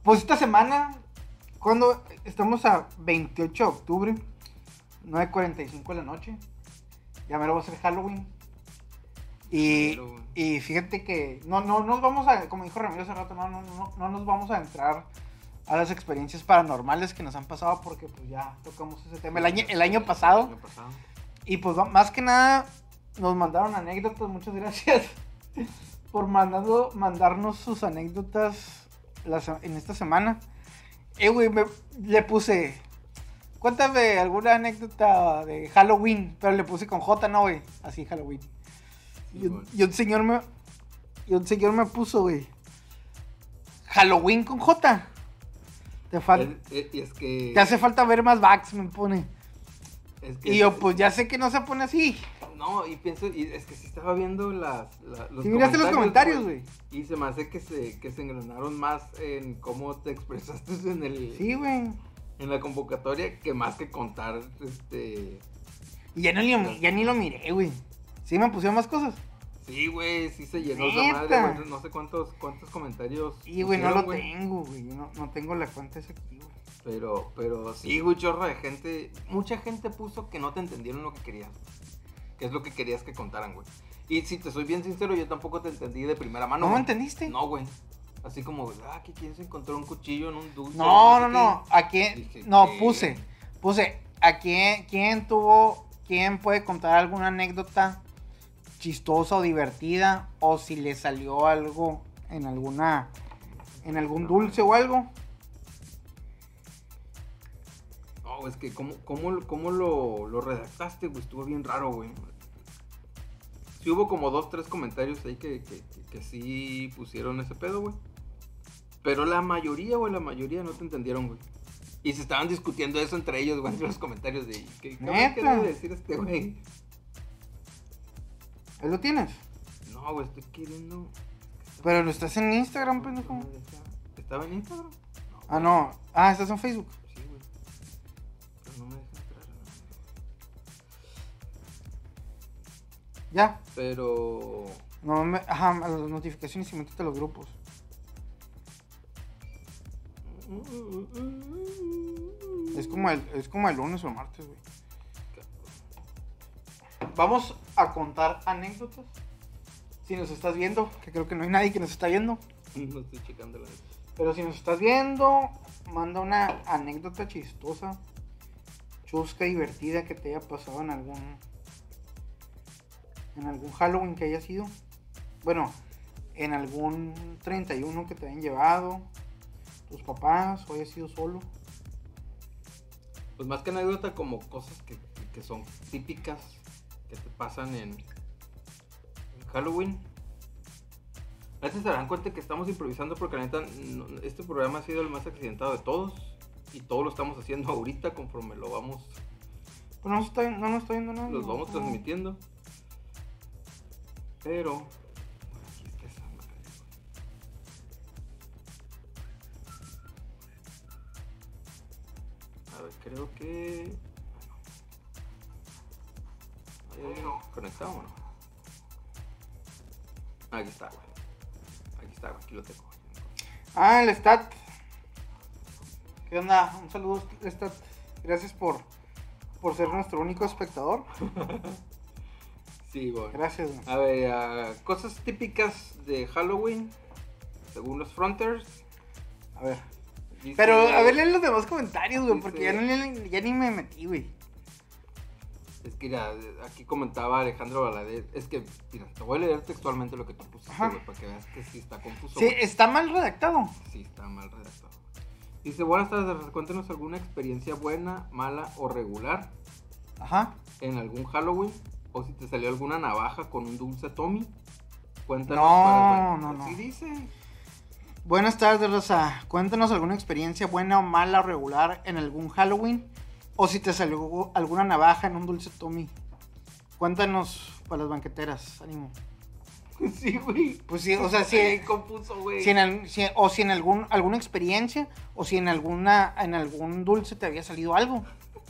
Pues esta semana, cuando estamos a 28 de octubre, 9.45 de la noche, ya me lo va a ser Halloween. Y, y fíjate que no, no nos vamos a, como dijo Ramiro hace rato, no, no, no, no nos vamos a entrar a las experiencias paranormales que nos han pasado porque pues ya tocamos ese tema el año, el año pasado. El año pasado. Y pues más que nada nos mandaron anécdotas, muchas gracias por mandando, mandarnos sus anécdotas la se- en esta semana. Eh, güey, le puse, cuéntame alguna anécdota de Halloween, pero le puse con J, no, güey, así Halloween. Y, un- Simón. y un señor me, y un señor me puso, güey, Halloween con J. Te, fal- Es- es- que. te hace falta ver más backs, me pone. es que- Y yo, pues ya sé que no se pone así. No, y pienso, y es que si estaba viendo las, la- los miraste los comentarios, güey. Y se me hace que se, que se engranaron más en cómo te expresaste en el Sí, güey. en la convocatoria que más que contar este Y ya, no ya ni lo miré, güey. Sí me pusieron más cosas. Sí güey sí se llenó esa madre güey, no sé cuántos cuántos comentarios Y, güey, no lo tengo, güey. No, no tengo la cuenta esa aquí, güey. pero pero sí güey chorro de gente mucha gente puso que no te entendieron lo que querías que es lo que querías que contaran güey y si te soy bien sincero yo tampoco te entendí de primera mano ¿No me entendiste? no güey así como ah que quién se encontró un cuchillo en un dulce No, no, no. ¿A quién? No, puse. Puse. ¿A quién, quién tuvo, quién puede contar alguna anécdota chistosa o divertida? O si le salió algo en alguna, en algún dulce o algo. No, es que cómo, cómo, cómo lo, lo redactaste, güey, estuvo bien raro, güey. Sí hubo como dos, tres comentarios ahí que, que, que- que sí pusieron ese pedo, güey. Pero la mayoría, güey, la mayoría no te entendieron, güey. Y se estaban discutiendo eso entre ellos, güey, en los comentarios de... ¿Qué, qué decir este güey? Lo tienes. No, güey, estoy queriendo... Pero lo estás en Instagram, pendejo. No ¿Estaba en Instagram? Ah, no. Ah, estás en Facebook. Sí, güey. Pero no me deja entrar. Ya. Pero... No, me, ajá, a las notificaciones y métete a los grupos. Es como el, es como el lunes o el martes, güey. Vamos a contar anécdotas. Si nos estás viendo, que creo que no hay nadie que nos está viendo. No estoy checando la Pero si nos estás viendo, manda una anécdota chistosa, chusca, divertida que te haya pasado en algún. En algún Halloween que haya sido. Bueno, en algún 31 que te hayan llevado. Tus papás, o haya sido solo. Pues más que anécdota, como cosas que, que son típicas que te pasan en, en Halloween. A veces se darán cuenta que estamos improvisando porque la neta, no- este programa ha sido el más accidentado de todos. Y todo lo estamos haciendo ahorita conforme lo vamos, Pues no, nos está, no nos está viendo nadie. los vamos no. transmitiendo. Pero. A ver, creo que. Ahí, ¿Conectado o no? Aquí está, güey. Aquí está, güey. Aquí lo tengo. Ah, el Stat. ¿Qué onda? Un saludo, Stat. Gracias por, por ser nuestro único espectador. Sí, güey. Gracias, güey. A ver, ah, cosas típicas de Halloween, según los fronters. A ver. Dice- Pero, a ver, leen los demás comentarios, güey, porque no, ya ni me metí, güey. Es que mira, aquí comentaba Alejandro Valadez. Es que, mira, te voy a leer textualmente lo que tú pusiste, güey, para que veas que sí está confuso. Sí, está mal redactado. Sí, está mal redactado. Dice, buenas tardes, cuéntanos alguna experiencia buena, mala o regular Ajá. en algún Halloween. O si te salió alguna navaja con un dulce Tommy. Cuéntanos No, para... no, no. Así dice. Buenas tardes, Rosa. Cuéntanos alguna experiencia buena o mala o regular en algún Halloween. O si te salió alguna navaja en un dulce Tommy. Cuéntanos para las banqueteras, ánimo. Sí, güey. Pues sí, o sea, Sí, si, güey. en al- si- o si en algún, alguna experiencia, o si en alguna, en algún dulce te había salido algo.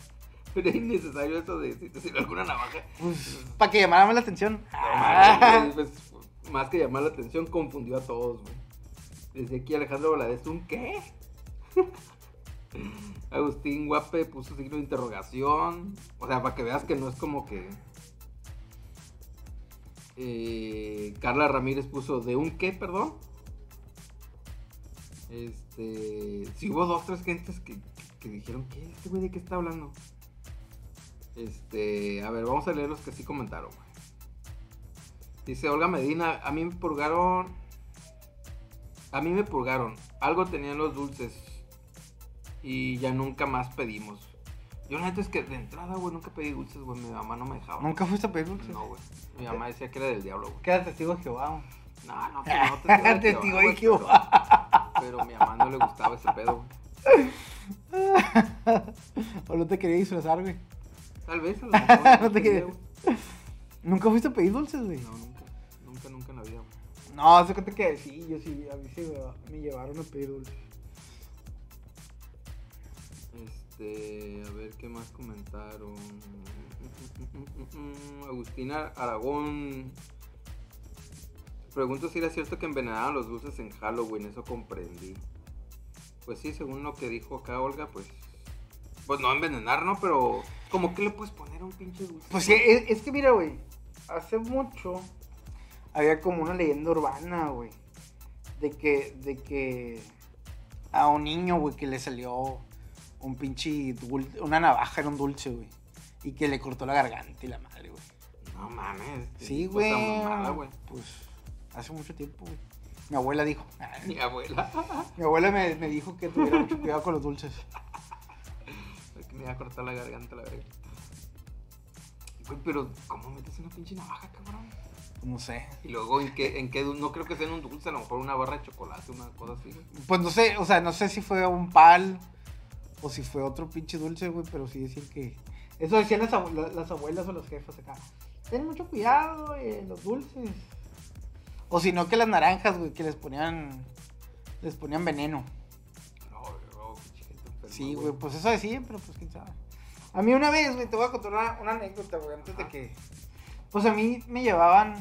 Era innecesario eso de si te salió alguna navaja. Pues, para que llamara más la atención. Ah. güey, pues, más que llamar la atención, confundió a todos, güey. Desde aquí Alejandro Valadez, ¿un qué? Agustín Guape puso signo de interrogación. O sea, para que veas que no es como que. Eh, Carla Ramírez puso de un qué, perdón. Este. Si hubo dos, tres gentes que, que dijeron, ¿qué? ¿Este güey de qué está hablando? Este. A ver, vamos a leer los que sí comentaron. Dice Olga Medina, a mí me purgaron. A mí me purgaron. Algo tenían los dulces. Y ya nunca más pedimos. Yo la neta es que de entrada, güey, nunca pedí dulces, güey. Mi mamá no me dejaba. Nunca fuiste a pedir dulces. No, güey. Mi mamá decía que era del diablo, güey. Queda testigo de Jehová. güey. No, no, pero no te digo de Testigo de Jehová. Pero, pero a mi mamá no le gustaba ese pedo, güey. o no te quería disfrazar, güey. Tal vez a lo mejor. No te quería, güey. Nunca fuiste a pedir dulces, güey. No, nunca. Nunca, nunca en la vida, güey. No, hace cuenta que sí, yo sí, a mí sí me llevaron a pedir dulces. Este, a ver qué más comentaron. Agustina Aragón. Pregunto si era cierto que envenenaban los dulces en Halloween, eso comprendí. Pues sí, según lo que dijo acá Olga, pues. Pues no envenenar, ¿no? Pero. ¿Cómo que le puedes poner a un pinche dulce? Pues sí, es, es que mira, güey, hace mucho había como una leyenda urbana, güey, de que, de que a un niño, güey, que le salió un pinche dulce, una navaja en un dulce, güey, y que le cortó la garganta y la madre, güey. No mames. Sí, güey. Pues hace mucho tiempo, güey. Mi abuela dijo. Mi abuela. Mi abuela me, me dijo que tuviera mucho cuidado con los dulces. que me iba a cortar la garganta, la verga. Güey, pero ¿cómo metes una pinche navaja, cabrón? No sé. Y luego, ¿en qué, en qué No creo que sea en un dulce, a lo mejor una barra de chocolate, una cosa así. Pues no sé, o sea, no sé si fue un pal o si fue otro pinche dulce, güey, pero sí decían que. Eso decían las, abue- la- las abuelas o los jefes acá. Ten mucho cuidado en los dulces. O si no, que las naranjas, güey, que les ponían. Les ponían veneno. No, no, enferma, Sí, güey, pues eso decían, pero pues quién sabe. A mí una vez, güey, te voy a contar una, una anécdota, güey, antes de que. Pues a mí me llevaban.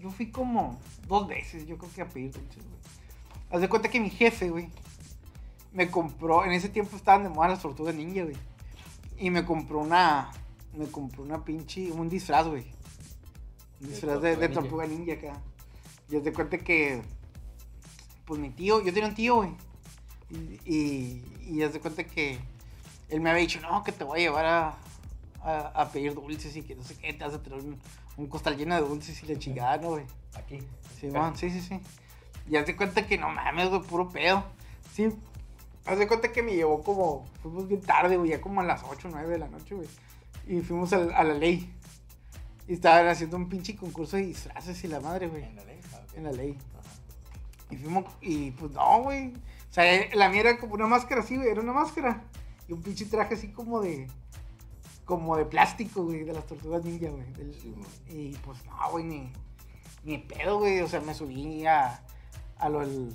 Yo fui como dos veces, yo creo que a pedir dulces, güey. Haz de cuenta que mi jefe, güey, me compró. En ese tiempo estaban de moda las tortugas ninja, güey. Y me compró una. Me compró una pinche. Un disfraz, güey. Un disfraz de, de tortuga tortuga ninja acá. Y haz de cuenta que. Pues mi tío, yo tenía un tío, güey. Y, y, y haz de cuenta que él me había dicho, no, que te voy a llevar a, a, a pedir dulces y que no sé qué, te vas a traer un, un costal lleno de dulces y la chingada, ¿no, güey? Aquí. Sí, man, sí, sí, sí. Y haz de cuenta que no mames, güey, puro pedo. Sí. Haz de cuenta que me llevó como. Fuimos bien tarde, güey, ya como a las 8 o 9 de la noche, güey. Y fuimos a, la ley. Y estaban haciendo un pinche concurso de disfraces y la madre, güey. En la ley. Ah, ok. En la ley. Ajá. Y fuimos, y pues no, güey. O sea, la mía era como una máscara así, güey, era una máscara. Y un pinche traje así como de. como de plástico, güey, de las tortugas ninja, güey. del- Sí, man. y pues no, güey, ni, ni pedo, güey. O sea, me subí a, a lo del-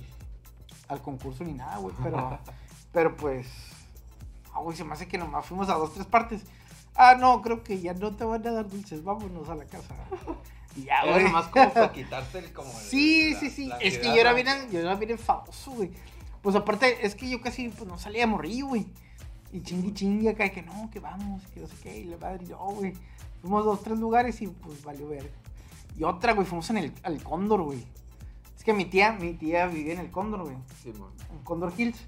al concurso ni nada, güey. Pero, pero pues, güey, se me hace que nomás fuimos a dos, tres partes. Ah, no, creo que ya no te van a dar dulces, vámonos a la casa. Y ya, güey. nomás como para quitarte el como. Sí, sí, sí. la Es que yo era bien, yo era bien enfadoso, güey. Pues aparte, es que yo casi pues, no salía de morrillo, güey. Y chingui chingue acá, que no, que vamos, que no sé qué, y la madre, yo, güey. Fuimos dos, tres lugares y pues valió ver. Y otra, güey, fuimos en el, al Cóndor, güey. Es que mi tía, mi tía vivía en el Cóndor, güey. Sí, man. En Cóndor Hills.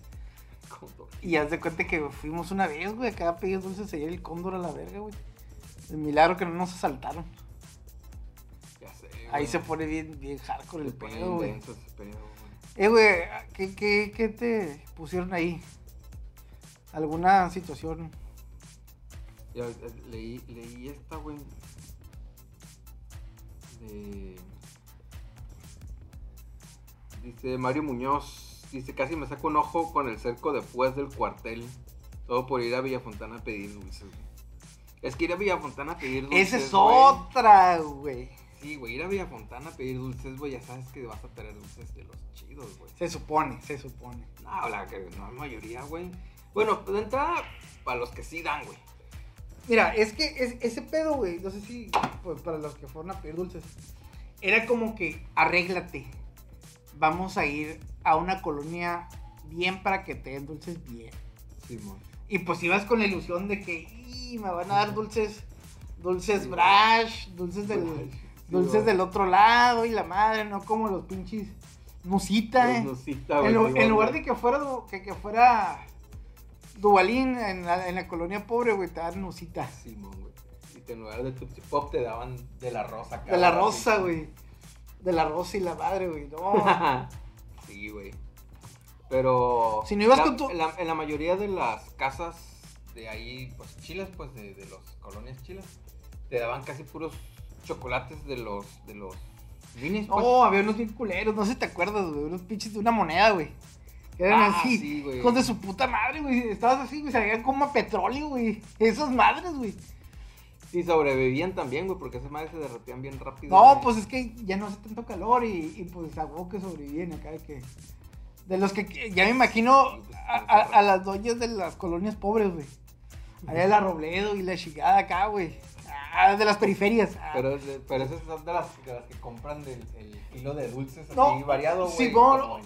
Y haz de cuenta que fuimos una vez, güey, acá a pedir dulces en el Cóndor a la verga, güey. El milagro que no nos asaltaron. Ya sé. Ahí se pone bien, bien hardcore el Se pedo, güey. intenso ese pedo, güey. Eh, güey, ¿qué, qué, qué te pusieron ahí? ¿Alguna situación? Ya, eh, leí, leí esta, güey. De. Dice Mario Muñoz. Dice: Casi me saco un ojo con el cerco después del cuartel. Todo por ir a Villafontana a pedir dulces. güey. Es que ir a Villafontana a pedir dulces. Esa es otra, güey. Sí, güey, ir a Villafontana a pedir dulces, güey. Ya sabes que vas a tener dulces de los chidos, güey. Se supone, se supone. No, la que no, mayoría, güey. Bueno, de entrada, para los que sí dan, güey. Mira, es que es- ese pedo, güey, no sé si pues, para los que fueron a pedir dulces, era como que arréglate. Vamos a ir a una colonia bien para que te den dulces bien. Sí. Y pues ibas con la ilusión de que "Y, me van a dar dulces, dulces Sí. Brash, dulces del, Sí, dulces del otro lado y la madre, no como los pinches musita, eh. Nusita, En, sí, en lugar de que fuera que, que fuera Dubalín en la, en la colonia pobre, güey, te dan musita. Simón, güey. Y en lugar de Tootsie Pop te daban de la rosa, De la rosa, güey. De la rosa y la madre, güey. No. sí, güey. Pero. Si no ibas la- con tu- En la, en la mayoría de las casas de ahí, pues chilas, pues de, de los colonias chilas, te daban casi puros chocolates de los. de los minis, pues. No, había unos bien culeros, no sé si te acuerdas, güey. Unos pinches de una moneda, güey. Que eran Ah, así. sí, güey. hijos de su puta madre, güey. Estabas así, güey. Salían como a petróleo, güey. Esas madres, güey. Sí, sobrevivían también, güey, porque esas madres se derretían bien rápido. No, güey. pues es que ya no hace tanto calor y, y pues a huevo que sobreviven acá de que. De los que ya me imagino pues, a, a- a las doñas de las colonias pobres, güey. Allá la Robledo y la chingada acá, güey. Ah, de las periferias. Ah. Pero, de- pero esas son de las, de las que compran del, el kilo de dulces No, así variado, güey.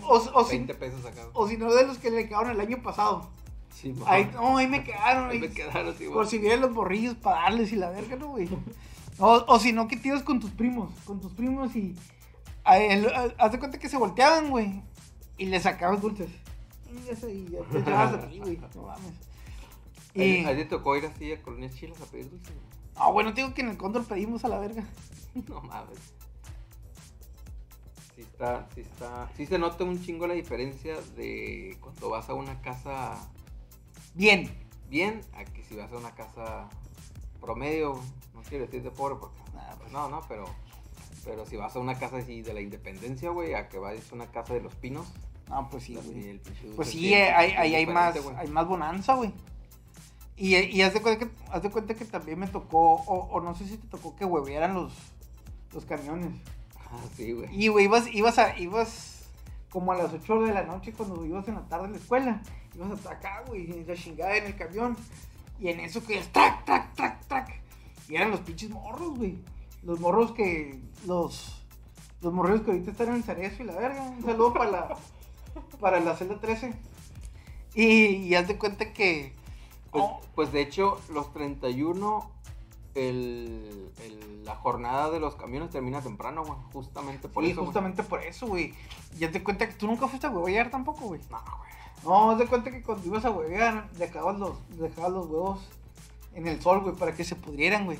O- si- 20 pesos acá. O si no, de los que le quedaron el año pasado. Simón. Ahí, no, ahí me quedaron. Ahí ahí- me quedaron, sí, Por si vienen los borrillos para darles y la verga, ¿no, güey? O, o si no, que te ibas con tus primos, con tus primos y... a- a- Haz de cuenta que se volteaban, güey, y le sacabas dulces. Y ya se- y ya te llevabas a ti, güey, no mames. ¿A Y... ti te tocó ir así a colonias chilas a pedir dulces? Ah, bueno, te digo que en el Cóndor pedimos a la verga. No mames. Sí está, sí está, sí se nota un chingo la diferencia de cuando vas a una casa Bien. bien a que si vas a una casa promedio, no quiero decir de pobre porque Nah, pues, no, no, pero pero si vas a una casa así de la Independencia, güey, a que vayas a una casa de los Pinos, No, pues sí, güey. Pues sí ahí hay más, hay más bonanza, güey. Y, y haz, de cuenta que, haz de cuenta que también me tocó, o, o no sé si te tocó que huevearan los, los camiones. Ah, sí, güey. Y, güey, ibas, ibas, a, ibas como a las 8 de la noche cuando ibas en la tarde a la escuela. Ibas hasta acá, güey, la chingada en el camión. Y en eso que es track, track, track, track. Y eran los pinches morros, güey. Los morros que, los, los morros que ahorita están en el cerezo y la verga. Un saludo para la, para la celda 13. Y, y haz de cuenta que... Pues, oh, pues de hecho, los 31, el, el- la jornada de los camiones termina temprano, güey. Justamente por sí, eso. justamente por eso, güey. Y haz de cuenta que tú nunca fuiste a huevear tampoco, güey. No, güey. No, haz de cuenta que cuando ibas a huevear, dejabas los, dejabas los huevos en el sol, güey, para que se pudrieran, güey.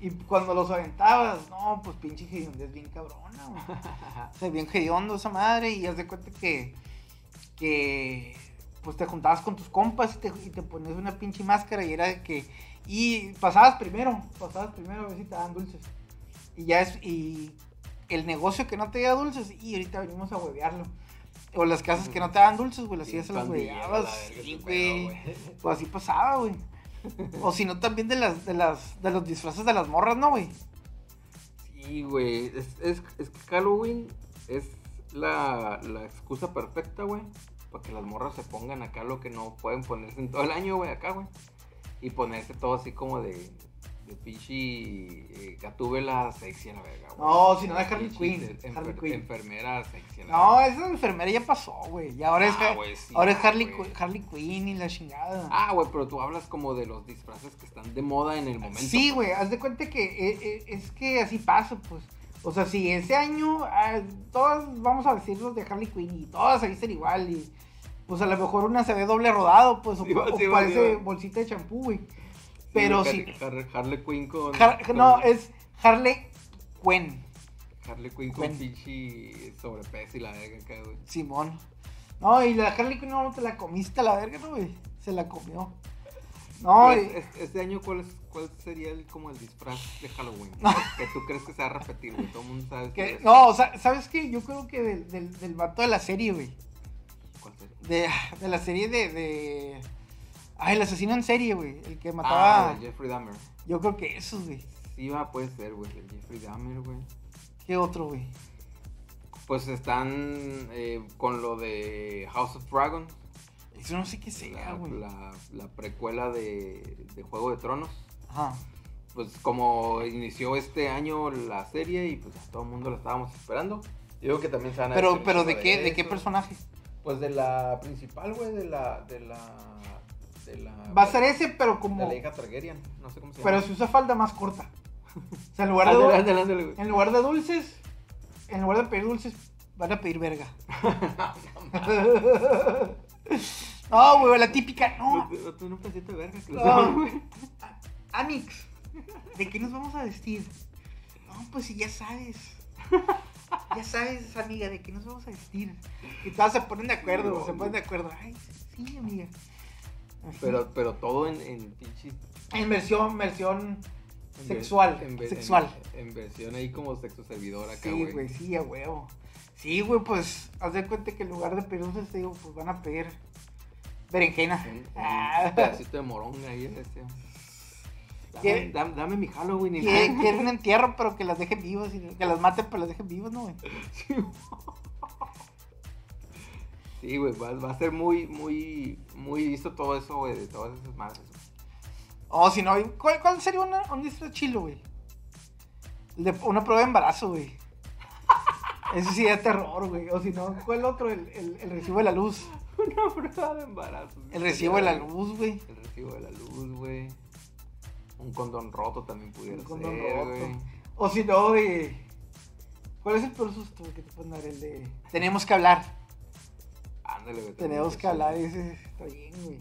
Y cuando los aventabas, no, pues pinche hediondez bien cabrona, güey. O sea, bien hediondo esa madre. Y haz de cuenta que, que pues te juntabas con tus compas y te, y te ponías una pinche máscara y era de que... Y pasabas primero, pasabas primero a ver si te daban dulces. Y ya es... Y el negocio que no te da dulces, y ahorita venimos a huevearlo. O las casas que no te daban dulces, güey, las Sí, ibas a las Sí, güey. Pues así pasaba, güey. O si no, también de las, de las, de los disfraces de las morras, ¿no, güey? Sí, güey. Es, es, es que Halloween es la, la excusa perfecta, güey. Para que las morras se pongan acá lo que no pueden ponerse en todo el año, güey, acá, güey. Y ponerse todo así como de, de pinche eh, gatúbela sexy a la verga, güey. No, si no, de Harley Quinn, Harley. Enfermera sexy a la No, verga. esa enfermera ya pasó, güey. Y ahora es, Ah, Har- güey, sí, ahora es Harley, güey. Harley Quinn y la chingada. Ah, güey, pero tú hablas como de los disfraces que están de moda en el momento. sí, güey, haz de cuenta que eh, eh, es que así pasa, pues. O sea, si ese año ah, todas vamos a decirlos de Harley Quinn y todas se visten igual y pues a lo mejor una se ve doble rodado, pues, o, Sí, o sí, parece bolsita de champú, güey. Pero sí. Har- Har- Harley Quinn con. Har- con- no, es Harley Quinn, Harley Quinn con pinche sobrepeso y la verga acá, güey. Simón. No, y la Harley Quinn no te la comiste a la verga, no, güey. Se la comió. No, Pero y- es- es- este año, ¿cuál, es, ¿cuál sería el, como el disfraz de Halloween? No. Que tú crees que se va a repetir, güey. Todo el mundo sabe que- no, o sea, ¿sabes qué? Yo creo que del, del, del vato de la serie, güey. ¿Cuál sería? De, de la serie de, de. Ay, el asesino en serie, güey. El que Ah, mataba. de Jeffrey Dahmer. Yo creo que esos, güey. Sí, va, puede ser, güey. El Jeffrey Dahmer, güey. ¿Qué otro, güey? Pues están eh, con lo de House of Dragons. Eso no sé qué sea, güey. la, la precuela de, de Juego de Tronos. Ajá. Pues como inició este año la serie y pues ya todo el mundo la estábamos esperando. Yo creo que también se van a Pero, pero ¿de qué, de qué eso. personaje? Pues de la principal, güey, de la, de la, de la... Va a ser ese, pero De como. la hija Targaryen, no sé cómo se Pero llama. si usa falda más corta. O sea, en lugar de. Güey. En lugar de dulces, en lugar de pedir dulces, van a pedir verga. no, güey, la típica, no. No, tú no de verga que No. Amix, ¿de qué nos vamos a vestir? No, pues si ya sabes. Ya sabes, amiga, de qué nos vamos a vestir. Y todas se ponen de acuerdo, No, se ponen de acuerdo. Ay, sí, amiga. Pero, pero todo en, en pinche... En versión, versión en Sexual, en ver- sexual. En, en versión ahí como sexo servidor acá, Sí, güey. sí, a huevo. Sí, güey, pues, haz de cuenta que en lugar de pedir dulces, te digo, pues van a pedir berenjena. Un, un Ah. pedacito de moronga ahí, este. Dame, dame, dame mi Halloween y Quiere- Quieren un entierro, pero que las dejen vivas, y que las maten, pero las dejen vivas, ¿no, güey? Sí, güey, va, va a ser muy, muy, muy visto todo eso, güey, de todas esas madres. O si no, ¿cuál, cuál sería una, un disfraz chilo, güey? Una prueba de embarazo, güey. Ese sí es terror, güey. O si no, ¿cuál otro? El, el, el recibo de la luz. Una prueba de embarazo. El recibo de la luz, güey. El recibo de la luz, güey. Un condón roto también pudiera Un condón ser, roto. güey. O si no, de. ¿Cuál es el peor susto que te pueden dar? El de. Tenemos que hablar. Ándale, güey. Tenemos que hablar, ese está bien, güey.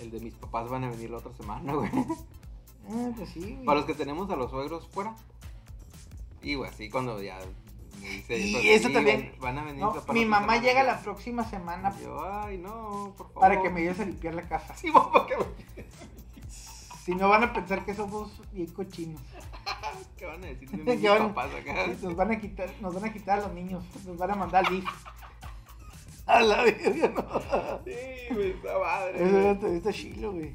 El de mis papás van a venir la otra semana, güey. Ah, pues sí, güey. Para los que tenemos a los suegros fuera. Y, güey, así cuando ya me dice Y eso también. Van, van a venir No, mi mamá semana, llega güey. la próxima semana Y Yo, ay, no, por favor. para que me ayudes a limpiar la casa. Sí, papá, que me- Si no van a pensar que somos bien cochinos. ¿Qué van a decir de ¿Qué mis papás acá? Nos van a quitar, nos van a quitar a los niños, nos van a mandar al DIF. A la verga, no. Sí, güey, esa madre. Eso güey. está, está chilo, güey.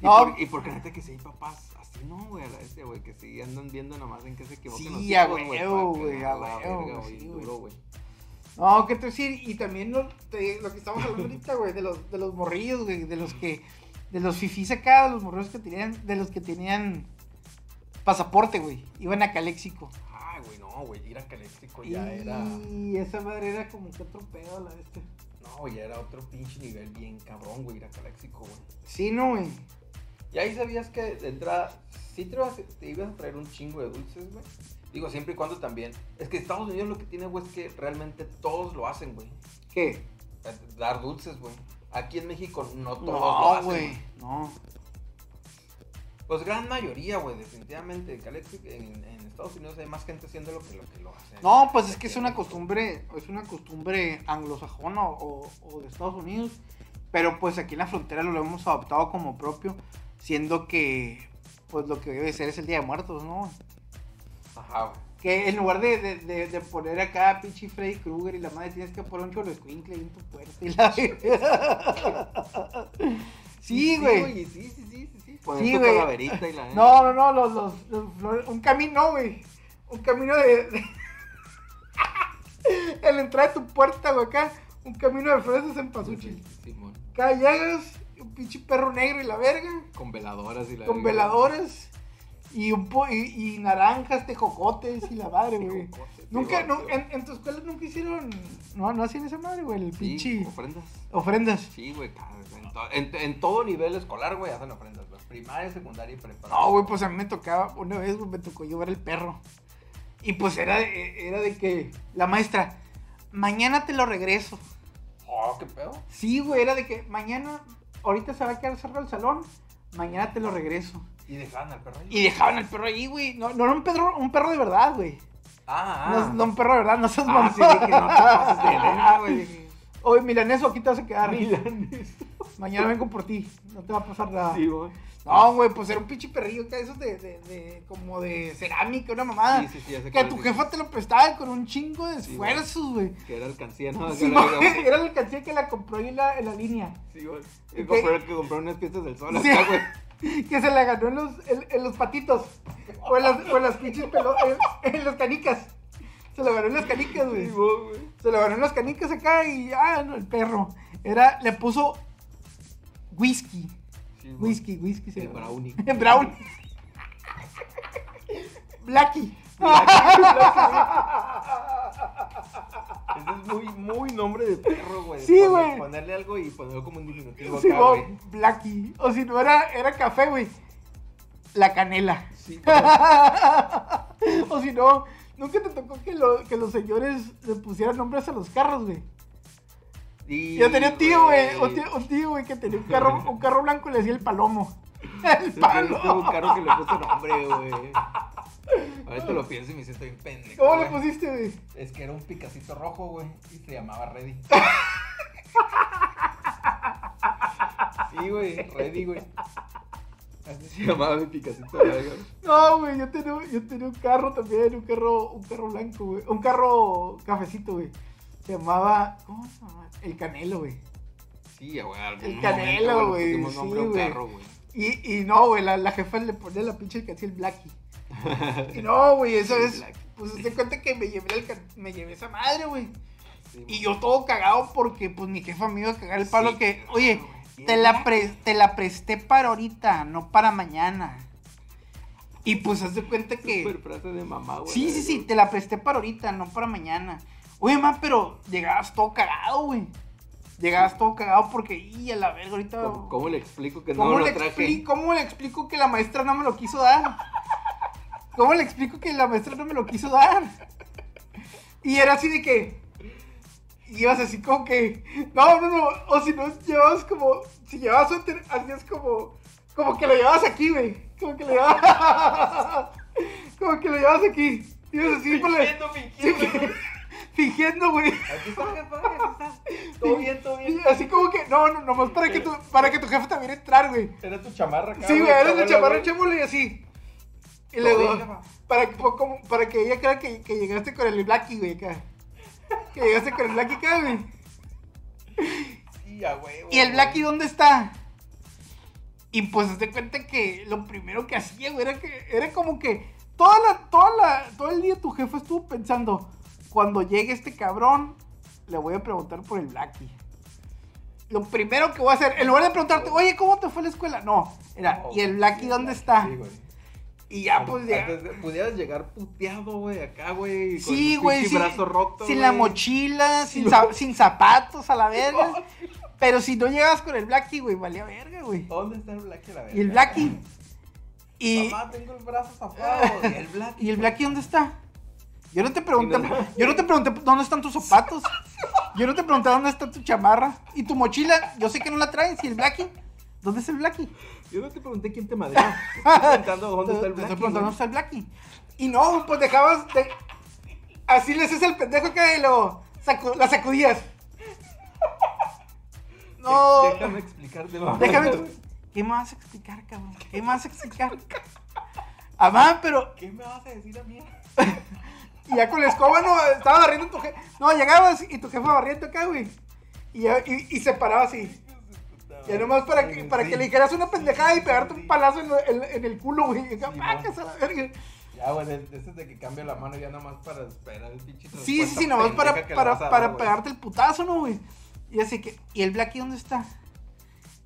¿Y, No. por, y porque neta que si hay papás así, no, güey, a la vez, güey, que sí andan viendo nomás en qué se equivocan Sí, los a huevo, güey, a huevo, sí, güey, güey. duro, güey. No, ¿qué te decir? Y también lo, te- lo que estamos hablando ahorita, güey, de los, de los morrillos, güey, de los que, de los fifís acá, de los morrillos que tenían, de los que tenían pasaporte, güey, iban a Caléxico. No, güey, ir a Caléxico ya era. Y esa madre era como que otro pedo, la bestia. No, ya era otro pinche nivel bien cabrón, güey, ir a Caléxico, güey. Sí, no, güey. Y ahí sabías que de entrada, sí te ibas, te ibas a traer un chingo de dulces, güey. Digo, siempre y cuando también. Es que Estados Unidos lo que tiene, güey, es que realmente todos lo hacen, güey. ¿Qué? Dar dulces, güey. Aquí en México no todos lo No, hacen. güey, no. Pues gran mayoría, güey, definitivamente. En, en, Estados Unidos hay más gente haciendo lo que lo, que lo hace. No, pues es que es una costumbre, es una costumbre anglosajona o, o de Estados Unidos, pero pues aquí en la frontera lo hemos adoptado como propio, siendo que pues lo que debe ser es el Día de Muertos, ¿no? Ajá, güey. Que en lugar de, de, de, de poner acá pinche Freddy Krueger y la madre tienes que poner un cholo escuincle en tu puerta y la Sí, güey. Sí, sí, sí, sí, sí. Sí, Sí, güey. calaverita y la... No, no, no, los, los, los flores- un camino, güey. Un camino de. de- en la entrada de tu puerta, güey, acá. Un camino de flores de cempasúchil. Simón. Acá llegas, un pinche perro negro y la verga. Con veladoras y la... Con veladores. Y, un po y, y naranjas, tejocotes y la madre, güey. Nunca, no, en, en tu escuela nunca hicieron. No, no hacían esa madre, güey. El Sí, pinche. ofrendas. Ofrendas. Sí, güey, en, to- en, en todo nivel escolar, güey, hacen ofrendas. Primaria, secundaria y preparatoria. No, güey, pues a mí me tocaba, una vez, güey, me tocó llevar el perro. Y pues era de, era de que la maestra, mañana te lo regreso. Oh, qué pedo. Sí, güey, era de que mañana, ahorita se va a quedar cerrado el salón, mañana te lo regreso. Y dejaban al perro ahí. Y dejaban al perro ahí, güey. No, no era un perro, un perro de verdad, güey. Ah, No, ah. no un perro de verdad, no seas Ah, mamón. sí, dije, no te pases de verga, güey. Oye, milaneso, aquí te vas a quedar. Milanes. Mañana vengo por ti, no te va a pasar nada. Sí, güey. No, güey, pues era un pinche perrillo que esos de, de, de, como de cerámica, una mamada. Sí, sí, sí, ya sé que tu jefa te lo prestaba con un chingo de esfuerzos, güey. Que era alcancía, ¿no? Sí, la- era la alcancía que la compró ahí en la, en la línea. Sí, güey. Que que compró unas piezas del sol acá, güey. Que se la ganó en los, en, en los patitos. O en las, o en las pinches pelo, en, en las canicas. Se lo ganó en las canicas, güey. Sí, güey. Se lo ganó en las canicas acá y, ah, no, el perro. Era, le puso whisky. Whisky, whisky. se El llama. brownie. Brownie. Blackie. Ese es muy, muy nombre de perro, güey. Sí, Poner- güey. Ponerle algo y ponerlo como un diminutivo Sí, acá, güey, güey. Blackie. O si no era, era café, güey. La canela. Sí, o si no, nunca te tocó que, lo- que los señores le pusieran nombres a los carros, güey. Sí, Yo tenía un tío, güey, un tío, un tío, güey, que tenía un carro, un carro blanco y le decía el palomo. El tuve un palomo. carro que le puso nombre, güey. Ahorita lo pienso y me siento bien pendejo. ¿Cómo le güey. pusiste, güey? Es que era un picacito rojo, güey. Y se llamaba Reddy. Sí, güey, Reddy, güey. Así se llamaba mi picacito rojo. No, güey, yo tenía, yo tenía un carro también, un carro, un carro blanco, güey. Un carro cafecito, güey. Se llamaba, ¿cómo se llama? El Canelo, güey. Sí, güey. El Canelo, güey, sí. Y, y no, güey, la, la jefa le ponía la pinche canción el Blackie. Y no, güey, eso El es. Blackie. Pues se cuenta que me llevé, el me llevé esa madre, güey. Sí, Y yo todo cagado porque, pues, mi jefa me iba a cagar el palo Sí, que, oye, te la, pre- te la presté para ahorita, no para mañana. Y pues, haz de cuenta que. Super frase de mamá, güey. Sí, sí, sí, te la presté para ahorita, no para mañana. Oye, ma, pero llegabas todo cagado, güey. Llegabas todo cagado porque, y a la verga, ahorita. ¿Cómo, cómo le explico que ¿Cómo no le, lo traje? expli- ¿Cómo le explico que la maestra no me lo quiso dar? ¿Cómo le explico que la maestra no me lo quiso dar? Y era así de que. Ibas así como que. No, no, no. O si no, llevabas como. Si llevabas suéter, hacías como. Como que lo llevabas aquí, güey. Como que lo llevabas. como que lo llevabas aquí. Ibas así por la- Fingiendo, fingiendo. Fingiendo, güey. Aquí está, jefa, aquí está. Todo bien, todo bien. Y Así como que. No, no, nomás para que tu, para que tu jefe también entrar, güey. Era tu chamarra acá. Sí, güey, eres chabola, chamarra chámole y así. Y luego, para que, fue como- para que ella crea que, que llegaste con el Blackie, güey, acá. Que llegaste con el Blackie acá, güey. Sí, a huevo. ¿Y el Blackie dónde está? Y pues se cuenta que lo primero que hacía, güey, era que era como que toda la, toda la, todo el día tu jefe estuvo pensando, cuando llegue este cabrón, le voy a preguntar por el Blackie. Lo primero que voy a hacer, en lugar de preguntarte, oye, ¿cómo te fue la escuela? No, era, ¿y el Blackie dónde está? Sí, güey. Y ya, pues, ya. Pudieras llegar puteado, güey, acá, güey. Sí, güey, sí. brazo roto. sin la mochila, sin, za- sin zapatos a la verga. Pero si no llegabas con el Blackie, güey, valía verga, güey. ¿Dónde está el Blackie, la verga? Y el Blackie. Y, Mamá, tengo el brazo zafado. y el Blackie. ¿Y el Blackie dónde está? Yo no te pregunté, yo no te pregunté dónde están tus zapatos. Yo no te pregunté dónde está tu chamarra. Y tu mochila, yo sé que no la traes. ¿Y el Blackie? ¿Dónde está el Blackie? Yo no te pregunté quién te madreó. Estoy preguntando dónde está el Te Blackie. estoy preguntando dónde está el Blackie. Y no, pues dejabas de... Así le haces el pendejo y lo sacu- la sacudías. No. Déjame explicarte, mamá. Déjame. ¿Qué me vas a explicar, cabrón? ¿Qué me vas a explicar? Amá, pero. ¿Qué me vas a decir a mí? Y ya con la escoba no estaba barriendo tu jefe. No, llegabas y tu jefe barriendo acá, güey. Y, ya- y, y se paraba así. Ya nomás para que, para que le dijeras una pendejada y pegarte un palazo en, el- en el culo, güey. Y diga, Sí, "Pacas a la verga". Ya, güey, de, de que cambia la mano ya nomás para esperar el pinche Sí, sí, sí, nomás para, que para, dar, para pegarte el putazo, ¿no, güey? Y así que, ¿y el Blackie dónde está?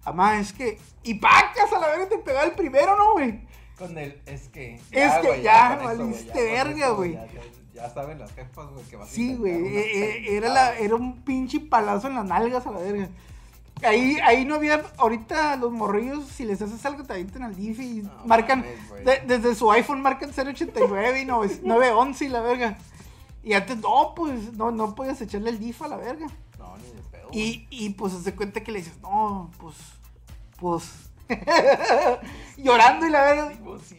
Amá, es que. Y pacas a la verga te pegaba el primero, ¿no, güey? Con el, es que. Es que ya eso, güey, valiste ya con verga, güey. Ya, saben las jefas, güey, que vas a Sí, güey. eh, eh, Era, la, era un pinche palazo en las nalgas a la verga. Ahí, ahí no había. Ahorita los morrillos, si les haces algo, te avientan al DIF y No marcan. mames, güey. de- desde su iPhone marcan 089 y 9- 911 y la verga. Y antes, no, pues, no, no podías echarle el DIF a la verga. No, ni de pedo. Y, y pues se cuenta que le dices, no, pues, pues. Llorando y la verga. Pues sí.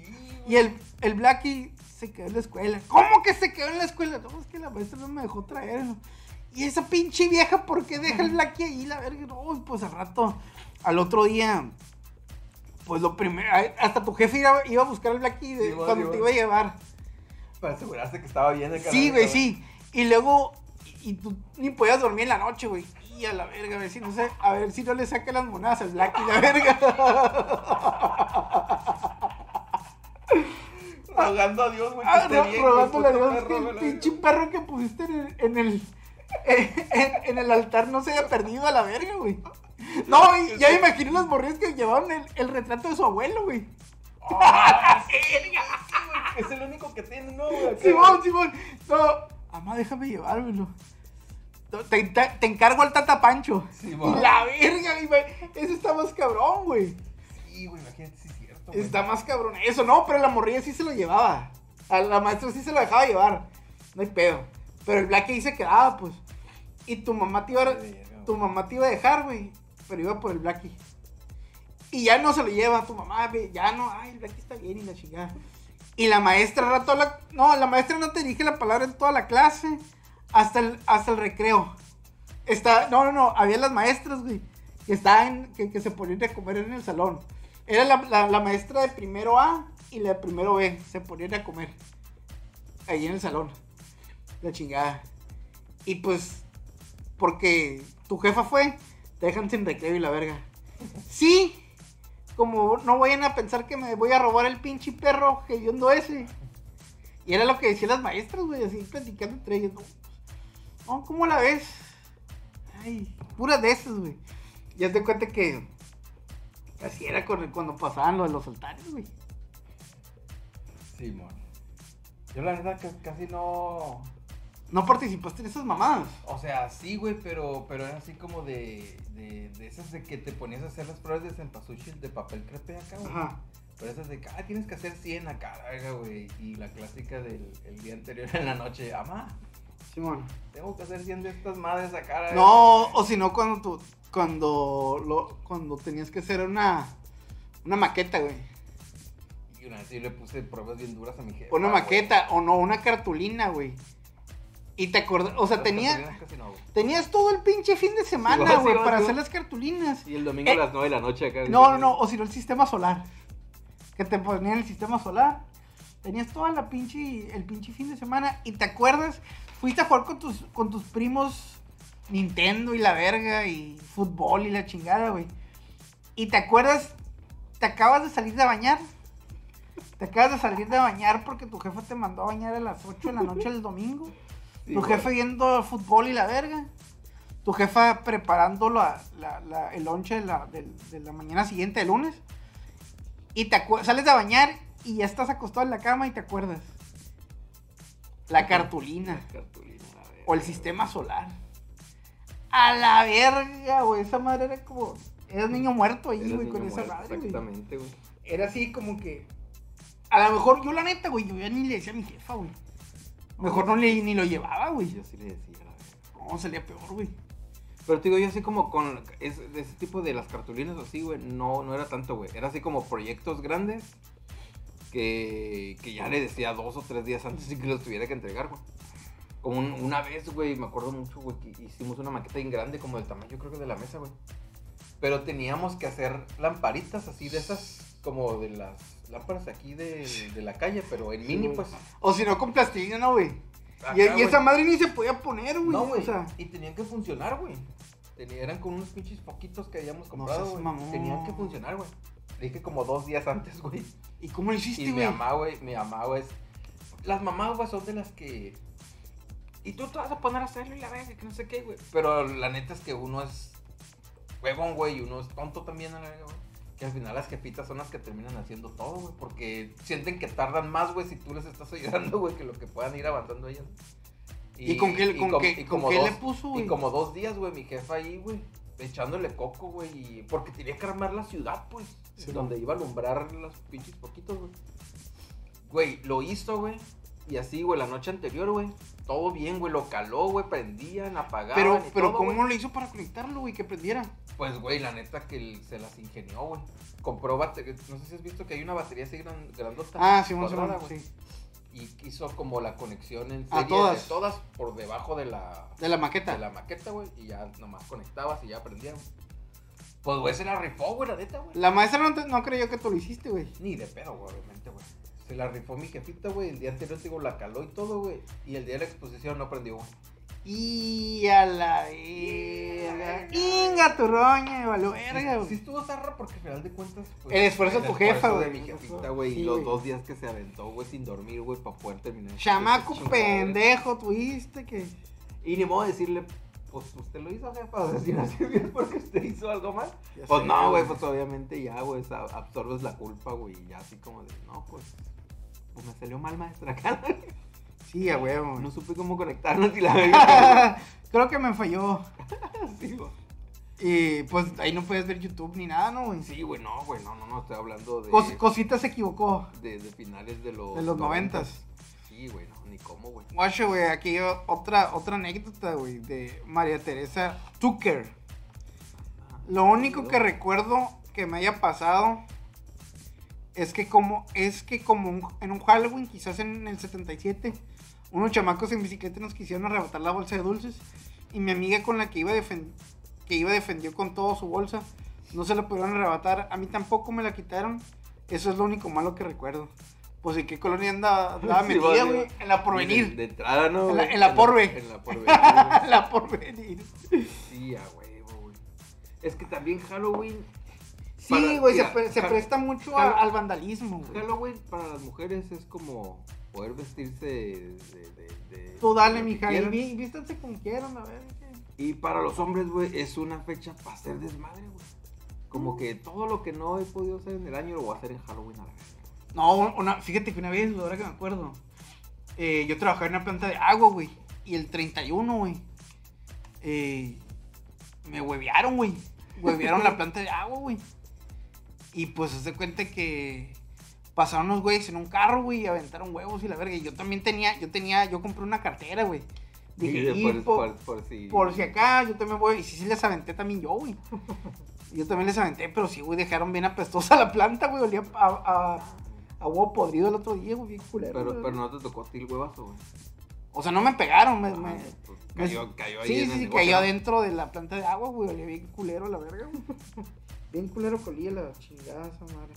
Y el, el Blackie se quedó en la escuela. ¿Cómo que se quedó en la escuela? No, es que la maestra no me dejó traerlo. Y esa pinche vieja, ¿por qué deja el Blackie ahí? La verga, no, pues al rato, al otro día, pues lo primero, hasta tu jefe iba, iba a buscar al Blackie de- Sí, va, cuando sí, te iba a llevar. Para asegurarse que estaba bien el Sí, güey, sí. Y luego, y, y tú ni podías dormir en la noche, güey. Y a la verga, a ver si no sé, a ver si no le saca las monedas al Blackie, la verga. Rogando a Dios, güey, Ah, bien. rogándole a Dios que el pinche perro que pusiste en el, en el, en, en el altar no se haya perdido a la verga, güey. No, y ya me imagino las morrillas que llevaron el, el retrato de su abuelo, güey. Güey, Es el único que tiene, ¿no, güey? Simón, Simón. No, mamá, déjame llevármelo. No, Te, te, te encargo al Tata Pancho. Simón. La verga, güey. Eso está más cabrón, güey. Sí, güey, imagínate, sí güey. Está más cabrón. Eso no, pero la morrilla sí se lo llevaba. A la maestra sí se lo dejaba llevar. No hay pedo. Pero el Black ahí se quedaba, pues. Y tu mamá te iba a, tu mamá te iba a dejar, güey. Pero iba por el Blackie. Y ya no se lo lleva tu mamá, güey. Ya no, ay, el Blackie está bien y la chingada. Y la maestra, rato la, no, la maestra no te dije la palabra en toda la clase. Hasta el, hasta el recreo. Está, no, no, no, había las maestras, güey. Que estaban, que, que se ponían a comer en el salón. Era la, la- maestra de primero A y la de primero B. Se ponían a comer. Ahí en el salón. La chingada. Y pues, porque tu jefa fue, te dejan sin recreo y la verga. Sí, como no vayan a pensar que me voy a robar el pinche perro hediondo ese. Y era lo que decían las maestras, güey, así platicando entre ellas. No, ¿cómo la ves? Ay, puras de esas, güey. Ya te cuenta que así era cuando pasaban lo de los altares, güey. Simón. Yo la verdad que casi no. No participaste en esas mamadas. O sea, sí, güey, pero, pero era así como de, de, de esas de que te ponías a hacer las pruebas de cempasúchil de papel crepe acá, güey. Ajá. Pero esas de que, ah, tienes que hacer 100 acá, güey. Y la clásica del el día anterior en la noche, amá, Simón. tengo que hacer 100 de estas madres acá. verga". No, o si no, cuando tú, cuando, lo, cuando tenías que hacer una, una maqueta, güey. Y una vez sí le puse pruebas bien duras a mi jefe. Una maqueta, o no, una cartulina, güey. Y te acordás, o sea, tenía, no, tenías todo el pinche fin de semana, Sí, güey, sí, para hacer las cartulinas. Y el domingo Eh, a las 9 de la noche acá. No, no, no, o si no, el sistema solar. Que te ponían el sistema solar. Tenías toda la pinche, el pinche fin de semana. Y te acuerdas, fuiste a jugar con tus, con tus primos Nintendo y la verga y fútbol y la chingada, güey. Y te acuerdas, te acabas de salir de bañar. Te acabas de salir de bañar porque tu jefe te mandó a bañar a las 8 de la noche del domingo. Sí, tu güey. jefe viendo fútbol y la verga. Tu jefa preparando la, la- la- el lonche de la, de la mañana siguiente, el lunes. Y te sales de bañar y ya estás acostado en la cama y te acuerdas. La cartulina. Cartulina, la verga. O el sistema solar. A la verga, güey. Esa madre era como. Eras niño muerto ahí, güey, con esa madre, güey. Exactamente, güey. Era así como que. A lo mejor, yo la neta, güey, yo ya ni le decía a mi jefa, güey. Mejor no le, ni lo llevaba, güey. Yo sí le decía, la verga. No, salía peor, güey. Pero te digo, yo así como con es, de ese tipo de las cartulinas así, güey, no, no era tanto, güey. Era así como proyectos grandes que, que ya le decía dos o tres días antes y que los tuviera que entregar, güey. Como un- una vez, güey, me acuerdo mucho, güey, que hicimos una maqueta bien grande, como del tamaño, creo que de la mesa, güey. Pero teníamos que hacer lamparitas así de esas, como de las lámparas aquí de, de la calle, pero en mini, güey. pues. O si no, con plastilina, ¿no, güey? Y, Acá, y güey. esa madre ni se podía poner, güey. No, güey. O sea, Y tenían que funcionar, güey. Eran con unos pinches poquitos que habíamos No comprado, güey. mamón. Tenían que funcionar, güey. Le dije como dos días antes, güey. ¿Y cómo lo hiciste, Y mi güey? mamá, güey, mi mamá, güey, es... Las mamás, güey, son de las que... Y tú te vas a poner a hacerlo y la verga, que no sé qué, güey. Pero la neta es que uno es huevón, güey, y uno es tonto también a la verga, güey. Que al final las jefitas son las que terminan haciendo todo, güey. Porque sienten que tardan más, güey, si tú les estás ayudando, güey, que lo que puedan ir avanzando ellas. ¿Y, con qué, con com- qué, y con como qué dos- le puso, güey? y como dos días, güey, mi jefa ahí, güey, echándole coco, güey, y- porque tenía que armar la ciudad, pues, Sí, donde iba a alumbrar los pinches poquitos, güey. Güey, lo hizo, güey, y así, güey, la noche anterior, güey, todo bien, güey, lo caló, güey, prendían, apagaban Pero, y pero todo, ¿cómo güey. le hizo para conectarlo, güey? Que prendiera. Pues, güey, la neta que se las ingenió, güey. Compró batería, no sé si has visto que hay una batería así gran, grandota. Ah, sí, cuadrada, güey. sí. Y hizo como la conexión en A serie todas. de todas por debajo de la, De la maqueta. de la maqueta, güey, y ya nomás conectabas y ya prendía, güey. Pues, güey, se la rifó, güey, la neta, güey. La maestra no, te- no creyó que tú lo hiciste, güey. Ni de pedo, güey, obviamente, güey. Se la rifó mi jefita, güey, el día anterior, te digo, la caló y todo, güey. Y el día de la exposición no prendió, güey. Y a la verga. Inga tu roña, me valió verga, Sí güey. estuvo zarra porque al final de cuentas. pues, El esfuerzo de tu jefa, esfuerzo güey. de mi jefita, güey. Sí, y los güey. dos días que se aventó, güey, sin dormir, güey, para poder terminar. Chamaco pendejo, tuviste que. Y ni modo de decirle, pues usted lo hizo, jefa. O sea, si no sirvió porque usted hizo algo mal. Ya Pues sé, no, güey, pues obviamente ya, güey, absorbes la culpa, güey. Y ya así como de, no, pues. Pues me salió mal, maestra. Sí, a huevo. no supe cómo conectarnos y la verga. Creo que me falló. sí, güey. Y pues ahí no puedes ver YouTube ni nada, ¿no, güey? Sí, güey, no, güey, no, no, no, estoy hablando de. Cos- cosita se equivocó. de, de finales de los. De los noventas. Sí, güey, no, ni cómo, güey. Guacho, güey, aquí otra, otra anécdota, güey, de María Teresa Tucker. Lo único que recuerdo que me haya pasado es que como es que como un- en un Halloween, quizás en el 77, unos chamacos en bicicleta nos quisieron arrebatar la bolsa de dulces y mi amiga con la que iba que iba defendió con todo su bolsa, no se la pudieron arrebatar, a mí tampoco me la quitaron. Eso es lo único malo que recuerdo. Pues en qué colonia anda, andaba Sí, metida, güey, en la De, porvenir. de entrada, ¿no? En la- en la porve. En la porve. güey. la porvenir. sí, a huevo, güey. Es que también Halloween. Sí, güey, se, pre- presta mucho a- al vandalismo, güey. Halloween para las mujeres es como poder vestirse de. de, de- de- Tú dale, que mija, y ví- vístanse como quieran, a ver. ¿qué? Y para los hombres, güey, es una fecha para hacer desmadre, güey. Como que todo lo que no he podido hacer en el año lo voy a hacer en Halloween a la vez. No, una, fíjate que una vez, ahora que me acuerdo, eh, yo trabajaba en una planta de agua, güey, y el 31, güey, eh, me huevearon, güey, huevearon la planta de agua, güey. Y pues se cuenta que pasaron unos güeyes en un carro, güey, y aventaron huevos y la verga. Y yo también tenía, yo tenía, yo compré una cartera, güey. Dije, y por, por, por- por si. por si acá, yo también voy. Y sí, sí les aventé también yo, güey. Yo también les aventé, pero sí, güey, dejaron bien apestosa la planta, güey. Olía a, a, a huevo podrido el otro día, güey, bien culero. Pero, güey. pero no te tocó a ti el huevazo, güey. O sea, no me pegaron, me. me- Ah, pues me- cayó, cayó ahí sí, en sí, el sí, cayó ¿no? adentro de la planta de agua, güey. Olía bien culero la verga, güey. Bien culero colía la chingada esa madre.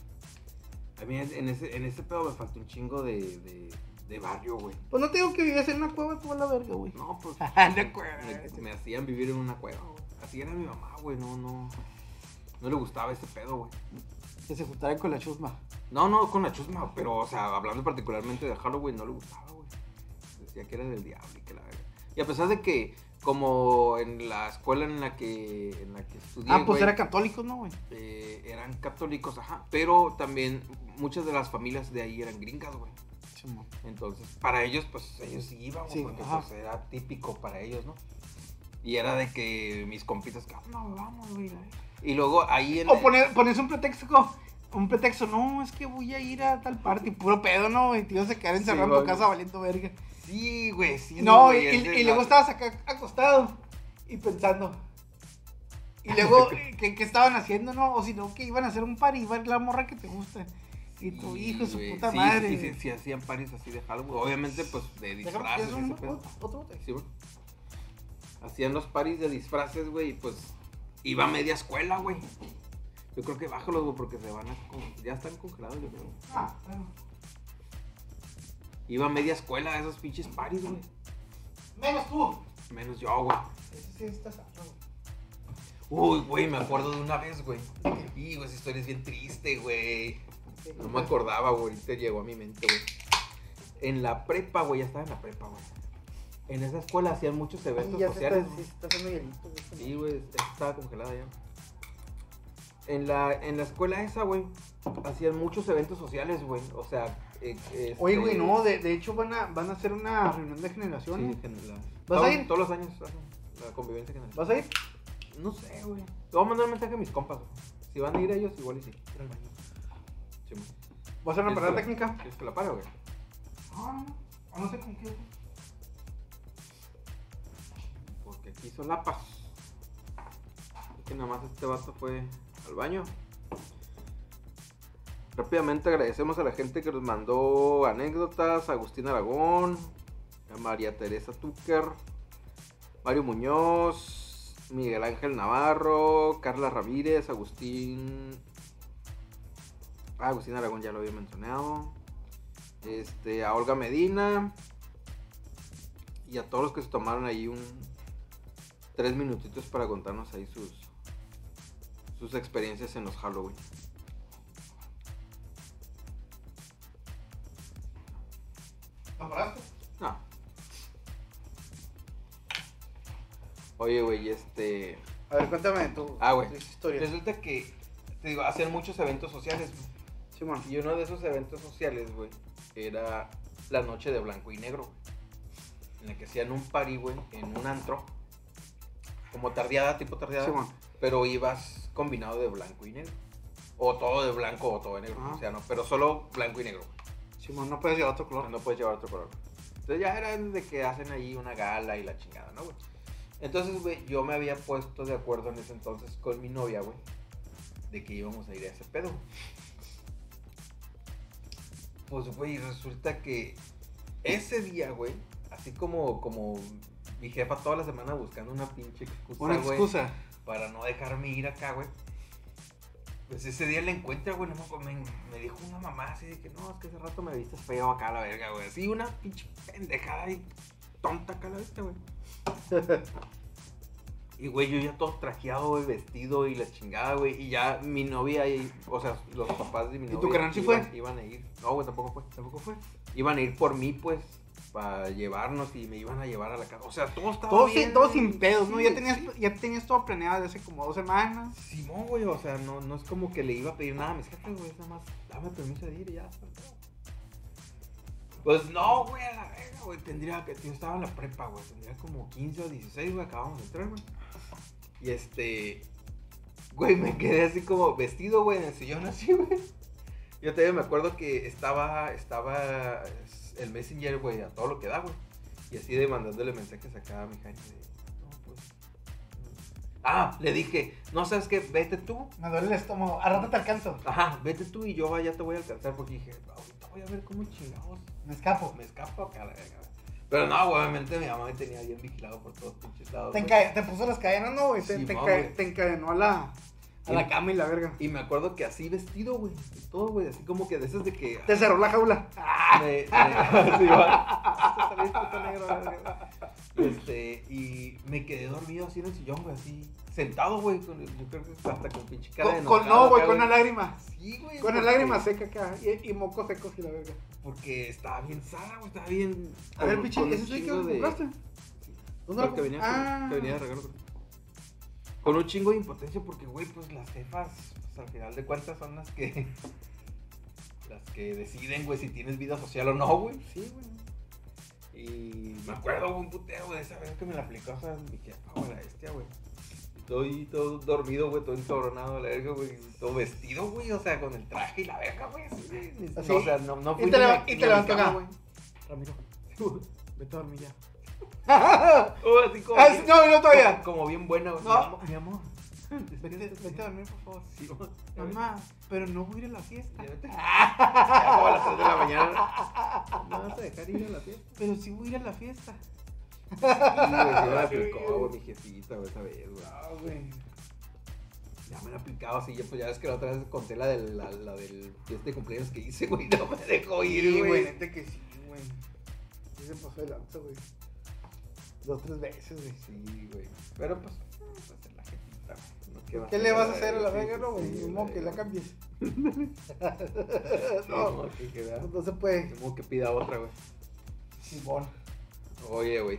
A mí en ese, en ese pedo me faltó un chingo de, de, de barrio, güey. Pues no te digo que vivías en una cueva tú a la verga, güey. No, pues. La cueva. me, me hacían vivir en una cueva, güey. Así era mi mamá, güey. No, no. No le gustaba ese pedo, güey. Que se juntara con la chusma. No, no, con la chusma, pero, o sea, hablando particularmente de Halloween, no le gustaba, güey. Decía que era del diablo y que la verga. Y a pesar de que, como en la escuela en la que, en la que estudié, Ah, pues güey, era católico, ¿no, güey? eh, eran católicos, ajá. Pero también muchas de las familias de ahí eran gringas, güey. Entonces, para ellos, pues ellos sí iban, güey, Sí, porque pues, era típico para ellos, ¿no? Y era de que mis compitas, que, "Ah, no, vamos, güey. la verga". Y luego ahí en. O poner, pones un pretexto, un pretexto, no, es que voy a ir a tal parte, puro pedo, ¿no? Y te ibas a quedar encerrado en tu casa valiendo verga. Sí, güey, sí. No, y, luego estabas acá acostado y pensando. Y luego, ¿qué, qué estaban haciendo, no? O si no, que iban a hacer un par y iba la morra que te gusta. Y tu Sí, hijo, su puta sí, madre. Sí, sí, sí, hacían paris así de Halloween. Obviamente, pues de disfraces. ¿quieres y un- otro, otro? Sí, güey. Hacían los paris de disfraces, güey, y pues iba a media escuela, güey. Yo creo que bájalos, güey, porque se van a. Ya están congelados, yo creo. Ah, claro. Iba a media escuela a esos pinches paris, güey. Menos tú. Menos yo, güey. Ese sí está sano. Uy, güey, me acuerdo de una vez, güey. Y, güey, esa historia es bien triste, güey. No me acordaba, güey. Ahorita llegó a mi mente, güey. En la prepa, güey, ya estaba en la prepa, güey. En esa escuela hacían muchos eventos ya sociales. está, se está haciendo hielito, güey. Sí, güey, estaba congelada ya. En la, en la escuela esa, güey, hacían muchos eventos sociales, güey. O sea, este- Oye, güey, no, de, de hecho van a, van a hacer una reunión de generación. Sí, gen- la- ¿Vas a ir? Todos los años la convivencia general. ¿Vas a ir? No sé, güey. Le voy a mandar un mensaje a mis compas, güey. Si van a ir ellos, igual y sí. Sí. ¿Vas a hacer una ¿Quieres parada la- técnica? ¿Quieres que la pare, güey? No, no, no sé con qué. Porque aquí solapas. Es que nada más este vato fue al baño. Rápidamente agradecemos a la gente que nos mandó anécdotas. Agustín Aragón, a María Teresa Tucker, Mario Muñoz, Miguel Ángel Navarro, Carla Ramírez, Agustín... Ah, Agustín Aragón ya lo había mencionado. Este, a Olga Medina. Y a todos los que se tomaron ahí un... Tres minutitos para contarnos ahí sus... Sus experiencias en los Halloween. ¿La paraste? No. Oye, güey, este... A ver, cuéntame tú. Ah, güey. Resulta que, te digo, hacían muchos eventos sociales. güey. Simón. Y uno de esos eventos sociales, güey, era la noche de blanco y negro, güey. En la que hacían un party, güey, en un antro. Como tardeada, tipo tardeada. Simón. Pero ibas combinado de blanco y negro. O todo de blanco o todo de negro. O sea, no, pero solo blanco y negro. Simón, no puedes llevar otro color. no puedes llevar otro color. Entonces ya era de que hacen ahí una gala y la chingada, ¿no, güey? Entonces, güey, yo me había puesto de acuerdo en ese entonces con mi novia, güey, de que íbamos a ir a ese pedo. Pues, güey, resulta que ese día, güey, así como, como mi jefa toda la semana buscando una pinche excusa, Una güey, excusa. para no dejarme ir acá, güey. Pues ese día la encuentra, güey, no me, dijo una mamá así de que no, es que hace rato me viste feo acá a la verga, güey. Así una pinche pendejada y tonta acá a la vista, güey. Y, güey, yo ya todo trajeado, güey, vestido y la chingada, güey. Y ya mi novia, y, o sea, los papás de mi ¿Y novia. tu carnal sí fue? Iban a ir. No, güey, tampoco fue. Tampoco fue. Iban a ir por mí, pues, para llevarnos y me iban a llevar a la casa. O sea, todo estaba Todo, bien. sin, todo sin pedos, ¿no? Ya tenías, sí. ya tenías todo planeado desde hace como dos semanas. Simón, güey, o sea, no, no es como que le iba a pedir nada a mis jefes, güey, nada más, dame permiso de ir y ya. Pues no, güey, a la verga, güey, tendría que, yo estaba en la prepa, güey, tendría como 15 o 16, güey, acabamos de entrar, güey. Y este, güey, me quedé así como vestido, güey, en el sillón así, güey. Yo todavía me acuerdo que estaba, estaba el Messenger, güey, a todo lo que da, güey. Y así de mandándole mensajes acá a mi Jaime no, pues... Ah, le dije, no sabes qué, vete tú. Me duele el estómago. A rato te alcanzo. Ajá, vete tú y yo ya te voy a alcanzar porque dije, ahorita voy a ver cómo chingados Me escapo. me escapo acá a la verga. güey. Pero no, obviamente mi mamá me tenía bien vigilado por todos pinches lados. Te, puso las cadenas, ¿no, güey? Sí, te te encadenó a la, a la cama y la verga. Y me acuerdo que así vestido, güey. Todo, güey, así como que de esas de que. Te cerró la jaula. Me, sí, la verga. Este, y me quedé dormido así en el sillón, güey, así. Sentado, güey, con el- yo creo que hasta con pinche cara de Con, con- enojado no, güey, con una lágrima. Sí, güey. Con una porque- lágrima seca acá. Y, y mocos secos y la verga. Porque estaba bien sana, güey, estaba bien. A ver, un ¿ese es el que de- compraste? ¿Dónde lo que venía, Ah. que venía de regalo. Con un chingo de impotencia porque, güey, pues las jefas, pues al final de cuentas son las que... Las que deciden, güey, si tienes vida social o no, güey. Sí, güey. Y me acuerdo un putero de esa vez que me la aplicó, o sea, mi jefa, güey, la bestia, güey. Estoy todo dormido, güey, todo encabronado, la verga, güey. Todo vestido, güey, o sea, con el traje y la verga, güey. No, o sea, no, no Y fui y te acá. güey. Ramiro, vete a dormir ya. Ah, Oh, así como sí, bien- no, no, todavía. Como, como bien buena, güey. No. Mi amor, mi amor. Vete, vete a dormir, por favor. Sí, güey. Mamá, pero no voy a ir a la fiesta. Ya vete. Ya como a las 3 de la mañana. ¿No vas a dejar ir a la fiesta? Pero sí voy a ir a la fiesta. Sí, güey, sí me la aplicó, güey, mi jefita, güey, esa vez, güey. Ah, güey. Ya me la aplicaba así, ya, pues ya ves que la otra vez conté la del, la, la del fiesta de cumpleaños que hice, güey, no me dejó ir, Sí, güey, güey. neta que sí, güey. Sí se pasó de lanza, güey. Dos, tres veces, güey. Sí, güey. Pero pues, pues es la jefita, güey. va ¿Qué le vas a hacer a la verga, no, güey? modo que la cambies. No, no, que, que vea. no se puede. Como que pida otra, güey. Simón. Oye, güey.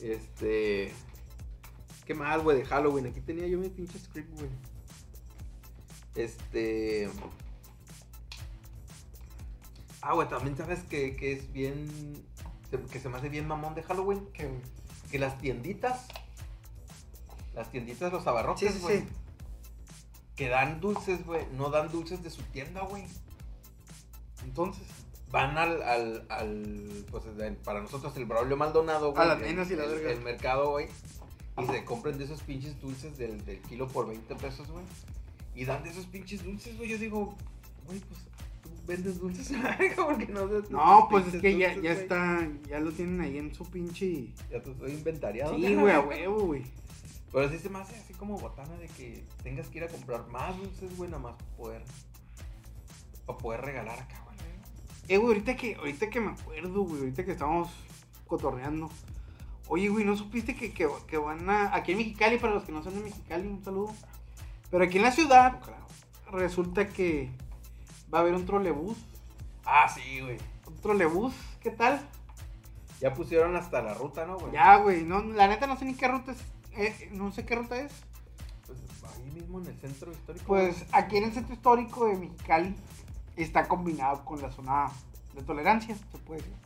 Este. ¿Qué más, güey? De Halloween. Aquí tenía yo mi pinche script, güey. Este. Ah, güey, también sabes que, que es bien. Que se me hace bien mamón de Halloween. ¿Qué, güey? Que las tienditas. Las tienditas, los abarrotes, sí, güey. sí. Que dan dulces, güey. No dan dulces de su tienda, güey. Entonces. van al, al, al pues para nosotros el Braulio Maldonado, güey. A las nenas y la verga. el mercado, güey. Y se compran de esos pinches dulces del, del kilo por 20 pesos, güey. Y dan de esos pinches dulces, güey. Yo digo, güey, pues vendes dulces, porque no das No, pues es que ya, dulces, ya está, ya lo tienen ahí en su pinche. Ya te estoy inventariado. Sí, güey, a huevo, güey. Pero sí se me hace así como botana de que tengas que ir a comprar más dulces, güey, nada más para poder. Para poder regalar acá, güey. Eh, güey, ahorita que, ahorita que me acuerdo, güey, ahorita que estamos cotorreando. Oye, güey, ¿no supiste que, que, que van a. Aquí en Mexicali, para los que no son de Mexicali, un saludo. Pero aquí en la ciudad, resulta que va a haber un trolebús. Ah, sí, güey. Un trolebús, ¿qué tal? Ya pusieron hasta la ruta, ¿no, güey? Ya, güey, no, la neta no sé ni qué ruta es. eh, no sé qué ruta es. Pues ahí mismo en el centro histórico. Pues aquí en el centro histórico de Mexicali está combinado con la zona de tolerancia, se puede decir.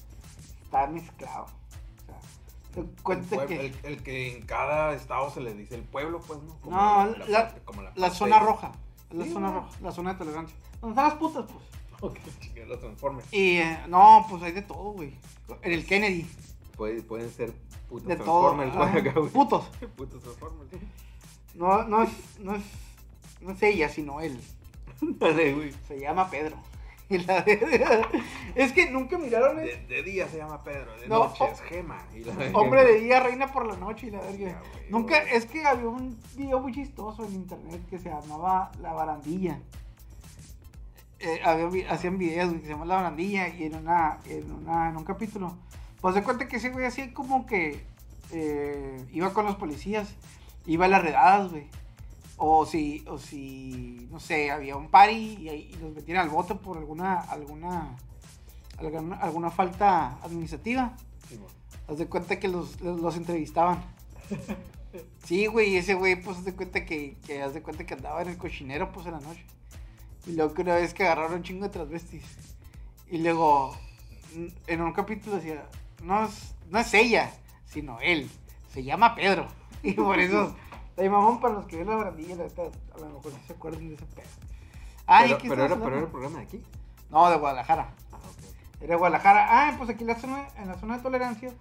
Está mezclado. O sea, el, pueblo- que el- el que en cada estado se le dice el pueblo, pues, ¿no? No, la- como zona roja, la Sí, zona roja, la zona de tolerancia. Donde están las putas, pues. Ok, los Transformers. Y eh, no, pues hay de todo, güey. En el Kennedy, Puede- pueden ser putos de. Transformers, güey, acá, güey. putos. Putos Transformers. No, no es, no es, no es ella, sino él. Dale, güey. Se llama Pedro. Es que nunca miraron De, el de día se llama Pedro, de No, noche o- es Gema. y la- hombre de día, reina por la noche y la verga. Ya, güey, Nunca, güey. es que había un video muy chistoso en internet que se llamaba La Barandilla. Eh, había hacían videos que se llama La Barandilla y en, una, en, una, en un capítulo. Pues de cuenta que ese güey así como que eh, iba con los policías, iba a las redadas, güey. O si, o si, no sé, había un party y, los metían al bote por alguna, alguna, alguna, alguna falta administrativa. Sí. Haz de cuenta que los, los, los entrevistaban. Sí, güey, y ese güey, pues, haz de cuenta que, que, haz de cuenta que andaba en el cochinero, pues, en la noche. Y luego que una vez que agarraron un chingo de transvestis. Y luego, en un capítulo decía, no es, no es ella, sino él. Se llama Pedro. Y por eso, la mamón para los que ven la barandilla, la a lo mejor se acuerdan de ese pedo. Ay, pero, ¿qué pero, era, pero era el programa de aquí. No, de Guadalajara. Ah, ok, ok. Era Guadalajara. Ah, pues aquí en la zona, en la zona de tolerancia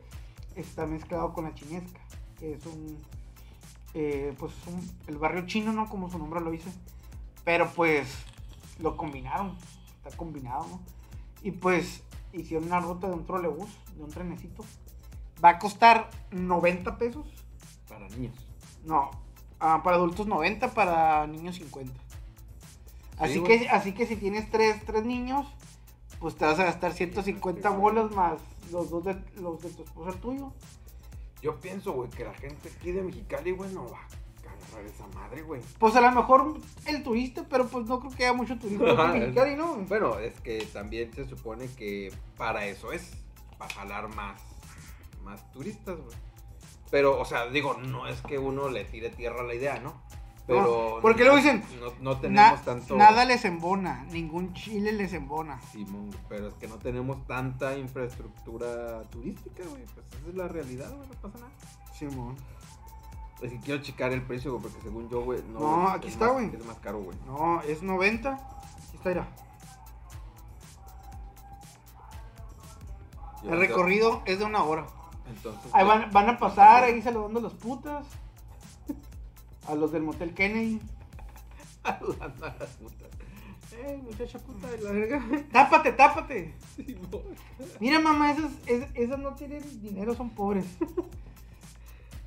está mezclado con la chinesca, que es un, eh, pues un- el barrio chino, ¿no? Como su nombre lo dice. Pero pues lo combinaron, está combinado, ¿no? Y pues hicieron una ruta de un trolebús, de un trenecito. Va a costar 90 pesos. Para niños. No, ah, para adultos 90, para niños 50. Así, que, así que si tienes tres, tres niños, pues te vas a gastar 150 bolas más los dos de, los de tu esposa tuyo. Yo pienso, güey, que la gente aquí de Mexicali, güey, no va agarrar esa madre, güey. Pues a lo mejor el turista, pero pues no creo que haya mucho turista Mexicali, ¿no? Bueno, es que también se supone que para eso es, para jalar más, más turistas, güey. Pero, o sea, digo, no es que uno le tire tierra a la idea, ¿no? Pero. No, porque luego dicen, No, no Na- tenemos tanto. Nada les embona, ningún chile les embona. Simón, pero es que no tenemos tanta infraestructura turística, güey. Pues esa es la realidad, güey, no pasa nada. Simón. Es que quiero checar el precio, güey, porque según yo, güey, no. No, es aquí más- está, güey. Es más caro, güey. No, es 90. Aquí está, mira. El recorrido es de una hora. Entonces. Ahí van, van a pasar ahí saludando a los putas. A los del motel Kennedy. saludando a las putas. Eh, muchacha puta de la verga. Tápate, tápate. Simón. Mira, mamá, esas, es- esas no tienen dinero, son pobres.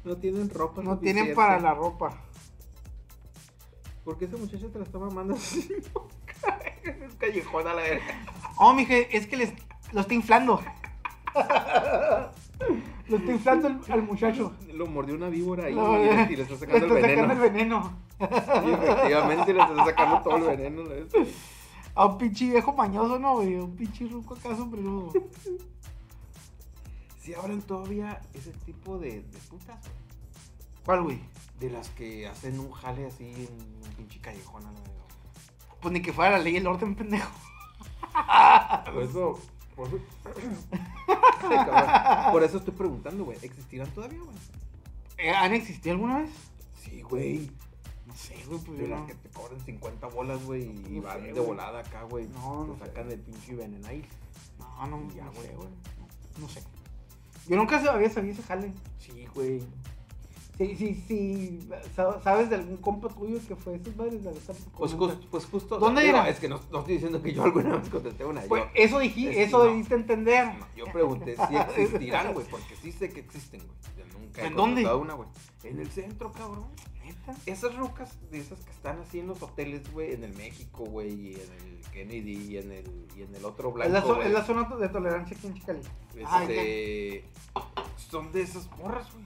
No tienen ropa. No tienen para la ropa. ¿Por qué esa muchacha te la está mamando así? es callejón a la verga. Oh, mije, es que les, lo está inflando. Lo está inflando al, al muchacho. Lo mordió una víbora ahí No, y, le, y le está sacando le está el veneno. sacando el veneno. Sí, efectivamente le está sacando todo el veneno. ¿no? A un pinche viejo mañoso, ¿no, güey? Un pinche ruco acá sombrerudo. Si hablan todavía ese tipo de, de putas. ¿Cuál, güey? De las que hacen un jale así en un pinche callejón a la verga. Pues ni que fuera la ley y el orden, pendejo. Por eso. Por eso. Por eso estoy preguntando, güey. ¿Existirán todavía, güey? Eh, ¿Han existido alguna vez? Sí, güey. No sé, güey, pues De las no. que te cobran 50 bolas, güey. Y No van sé, de volada acá, güey. No, no Te sacan el pinche veneno ahí. No, no, Ya, no güey. güey. No, no sé. Yo nunca había sabido ese jale. Sí, güey. Sí, sí, sí. sa- ¿Sabes de algún compa tuyo que fue esas madres? La neta, Pues, comenta. justo, pues justo. ¿Dónde era? Es que no, no estoy diciendo que yo alguna vez contesté una. Pues yo, eso dije, es- eso no. debiste entender. yo pregunté si existirán, güey. Porque sí sé que existen, güey. ¿En dónde? una. En el centro, cabrón. ¿Neta? Esas rocas de esas que están así en los hoteles, güey, en el México, güey, y en el Kennedy, y en el, y en el otro Es la, blanco, es la zona de tolerancia aquí en Chicali. Este, son de esas morras, güey.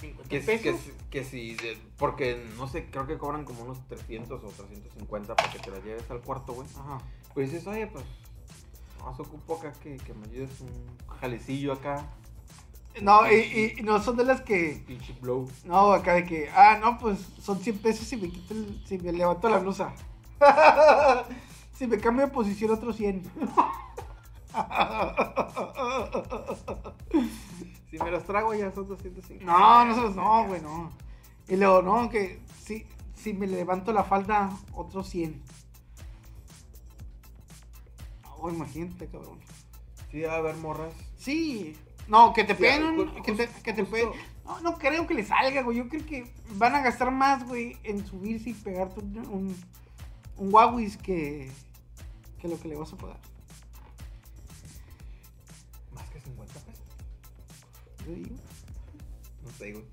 50 Que, pesos. que, si- que si, de- porque no sé, creo que cobran como unos 300 o 350 para que te las lleves al cuarto, güey. Ajá. Pues dices, oye, pues, más ocupo acá que, que me ayudes un jalecillo acá, No, y, no son de las que. pinche blow. No, acá de que. Ah, no, pues son 100 pesos si me quito el- si me levanto la blusa. si me cambio de posición, otros 100. Si me las trago ya son 250. No, no, se- no, güey, no. Y luego, no, que si, si me levanto la falda, otros 100. No, imagínate, cabrón. Sí, va a haber morras. Sí. No, que te Sí, peguen ju- un- que te, que te peguen- No, no creo que le salga, güey. Yo creo que van a gastar más, güey, en subirse y pegarte un, un, un Huawei que, que lo que le vas a pagar. Más que 50 pesos. Yo digo. No sé, güey.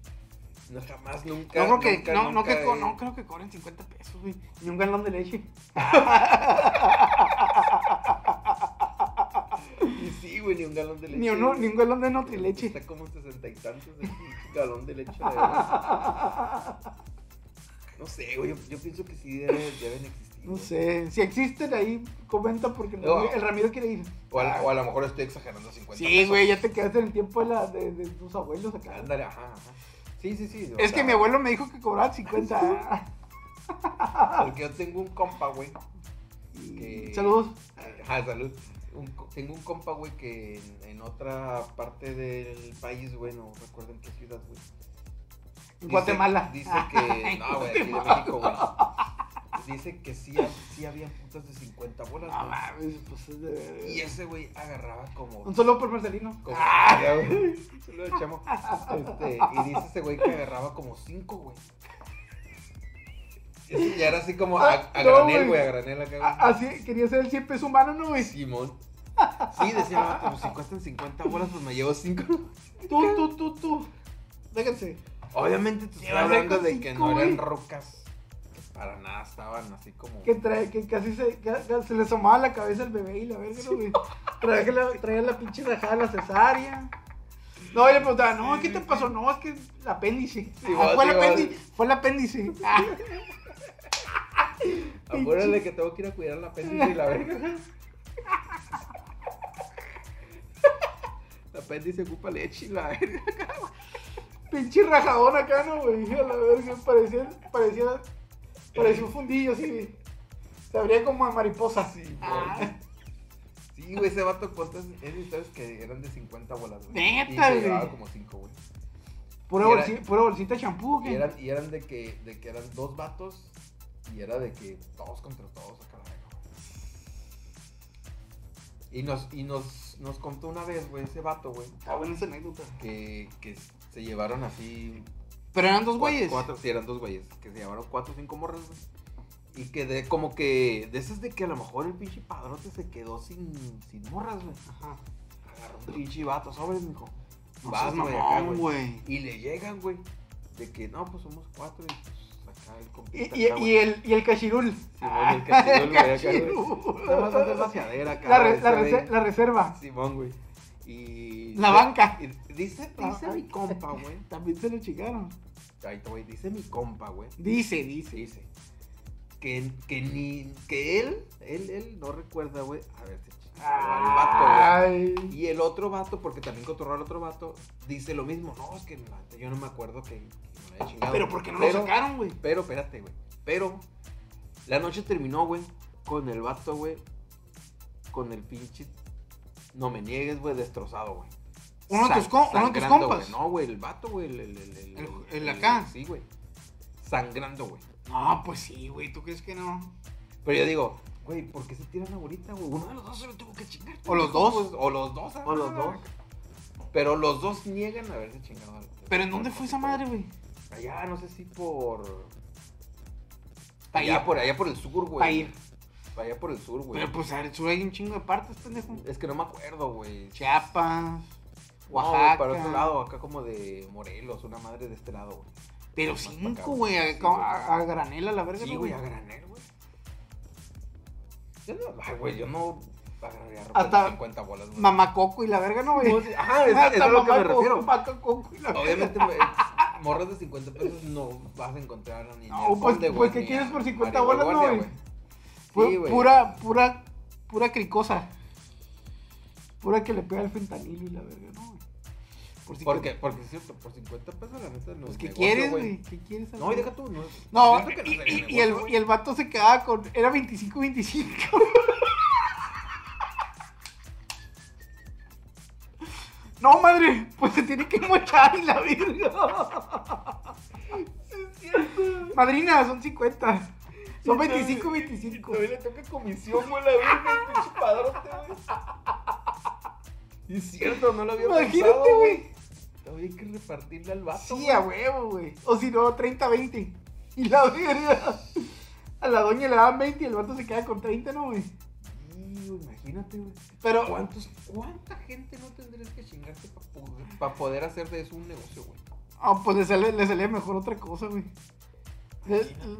No, jamás, nunca. No creo que, nunca, no, que, no creo que cobren 50 pesos, güey. Ni un galón de leche. Y sí, güey, ni un galón de leche. Ni, uno, güey. ni un galón de Nutrileche. Está como sesenta y tantos de galón de leche. No sé, güey. Yo, yo pienso que sí debe- deben existir. No sé. Si existen ahí, comenta porque el No. Ramiro- el Ramiro quiere ir. O a, o a lo mejor estoy exagerando 50 Sí, güey, ya te quedaste en el tiempo de, la, de, de tus abuelos acá. Ándale, ajá, ajá. Sí, sí, sí. Es que mi abuelo me dijo que cobraba 50. Porque yo tengo un compa, güey. Que- Saludos. Ajá, salud. Un tengo un compa, güey, que en, en otra parte del país, güey, no recuerdo en qué ciudad, güey. Dice- Guatemala. Dice que. No, güey, aquí de México, güey. Dice que sí, sí había putas de 50 bolas, No güey. mames, pues es de. Y ese güey agarraba como. Un solo por Marcelino. como Ah, güey. Saludos, chamo. Este, y dice ese güey que agarraba como 5, güey. Y era así como a, Ah, a no, granel, güey. a granel acá, a- Así quería ser el 100 pesos humano, ¿no, güey? Simón. Sí, decía, "No, pues si cuestan 50 bolas, pues me llevo 5. Tú, tú, tú, tú. Déjense. Obviamente te ¿Qué estoy a hablando de que no eran rocas que para nada estaban así como. Que, trae, que casi se, que- se le asomaba la cabeza al bebé y la verga, ¿no, güey. Traía la, traía la pinche rajada de la cesárea. No, y le preguntaba, no, ¿qué te pasó? No, es que el apéndice. Sí, Ah, va, fue, el sí, va. apéndice fue el apéndice. Apúrale que tengo que ir a cuidar la apéndice y la verga. La apéndice ocupa leche y la verga. pinche rajadón acá, ¿no, güey? A la verga, parecía, parecía, parecía un fundillo así. Se abría como a mariposa. Sí, Ah. güey. Sí, güey, ese vato cuesta esas historias que eran de 50 bolas, güey. Neta, Y güey. como 5, güey. Pura, bolsita de champú, Y ¿qué? eran, y eran de que, de que eran dos vatos y era de que todos contra todos acá. Y nos, y nos, nos contó una vez, güey, ese vato, güey, Ah, buena esa anécdota. que, que se llevaron así. Pero eran dos güeyes. Cuatro, sí, eran dos güeyes. Que se llevaron cuatro o cinco morras, güey. Y que de, como que, de esas de que a lo mejor el pinche padrote se quedó sin, sin morras, güey. Ajá. Agarró un pinche vato, sobres, mijo. Vas, güey. Y le llegan, güey. De que no, pues somos cuatro y pues el Y, y, el, y el cachirul. Simón, el cachirul, güey. Nada más hacer vaciadera acá. La, re- la, rese- reserva. Simón, güey. Y. La banca. y dice, dice mi compa, güey. También se lo chingaron. Ahí te voy, dice mi compa, güey. Dice, dice. Dice que, que ni. Que él, él, él no recuerda, güey. A ver, se al vato. Y el otro vato, porque también cotorró al otro vato, dice lo mismo. No, es que yo no me acuerdo que, que me haya chingado. Pero ¿por qué no Pero- lo sacaron, güey? Pero, espérate, güey. Pero, la noche terminó, güey, con el vato, güey, con el pinche. No me niegues, güey, destrozado, güey. Uno de tus compas. güey. No, güey, el vato, güey, el. El, el, el, El- acá. sí, güey. Sangrando, güey. No, pues sí, güey. ¿Tú crees que no? Pero yo digo, güey, ¿por qué se tiran ahorita, güey? Uno de los dos se lo tuvo que chingar. O los dos. Pues, o los dos, O los dos. Pero los dos niegan haberse chingado. ¿Pero en dónde fue esa madre, güey? Allá, no sé si por. Allá, por allá por el sur, güey. Ir. Allá por el sur, güey. Pero pues al sur hay un chingo de partes, pendejo. Es que no me acuerdo, güey. Chiapas, No, güey, Oaxaca. para otro lado, acá como de Morelos, una madre de este lado, güey. Pero cinco, güey. güey. Sí, A, güey. a- a granel a la verga, Sí, ¿no, güey, a granel, güey. Yo no, ay, güey, yo no Hasta de 50 bolas, güey. Mamacoco y la verga, ¿no, güey? Ajá, es, es a lo que me refiero. Mamacoco y la verga. Obviamente, morras de 50 pesos no vas a encontrar ni No, el pues- Conde, pues, ¿qué ni quieres por 50 Maribel bolas, no, güey? Sí, pura, pura, pura cricosa. Pura que le pega el fentanilo y la verga, ¿no, güey? Por si Porque, porque es cierto, por 50 pesos la neta no Pues, es ¿qué quieres, güey? ¿Qué quieres? No, y deja tú, no. No, y, y- el, y el vato se quedaba con. Era 25-25. No, madre, pues se tiene que mochar y la verga. Madrina, son 50. Son 25-25. Todavía le toca comisión, güey, la verga, el pinche padrote, güey. Es cierto, no lo había Imagínate, pensado, güey. Todavía hay que repartirle al vato, Sí, a huevo, güey. O si no, 30-20. Y la verga. A la doña le daban 20 y el vato se queda con 30, ¿no, güey? Güey, imagínate, güey. Pero, ¿Cuántos, ¿Cuánta gente no tendrías que chingarte para poder, pa poder hacer de eso un negocio, güey? ah, pues le, sale, le salía mejor otra cosa, güey.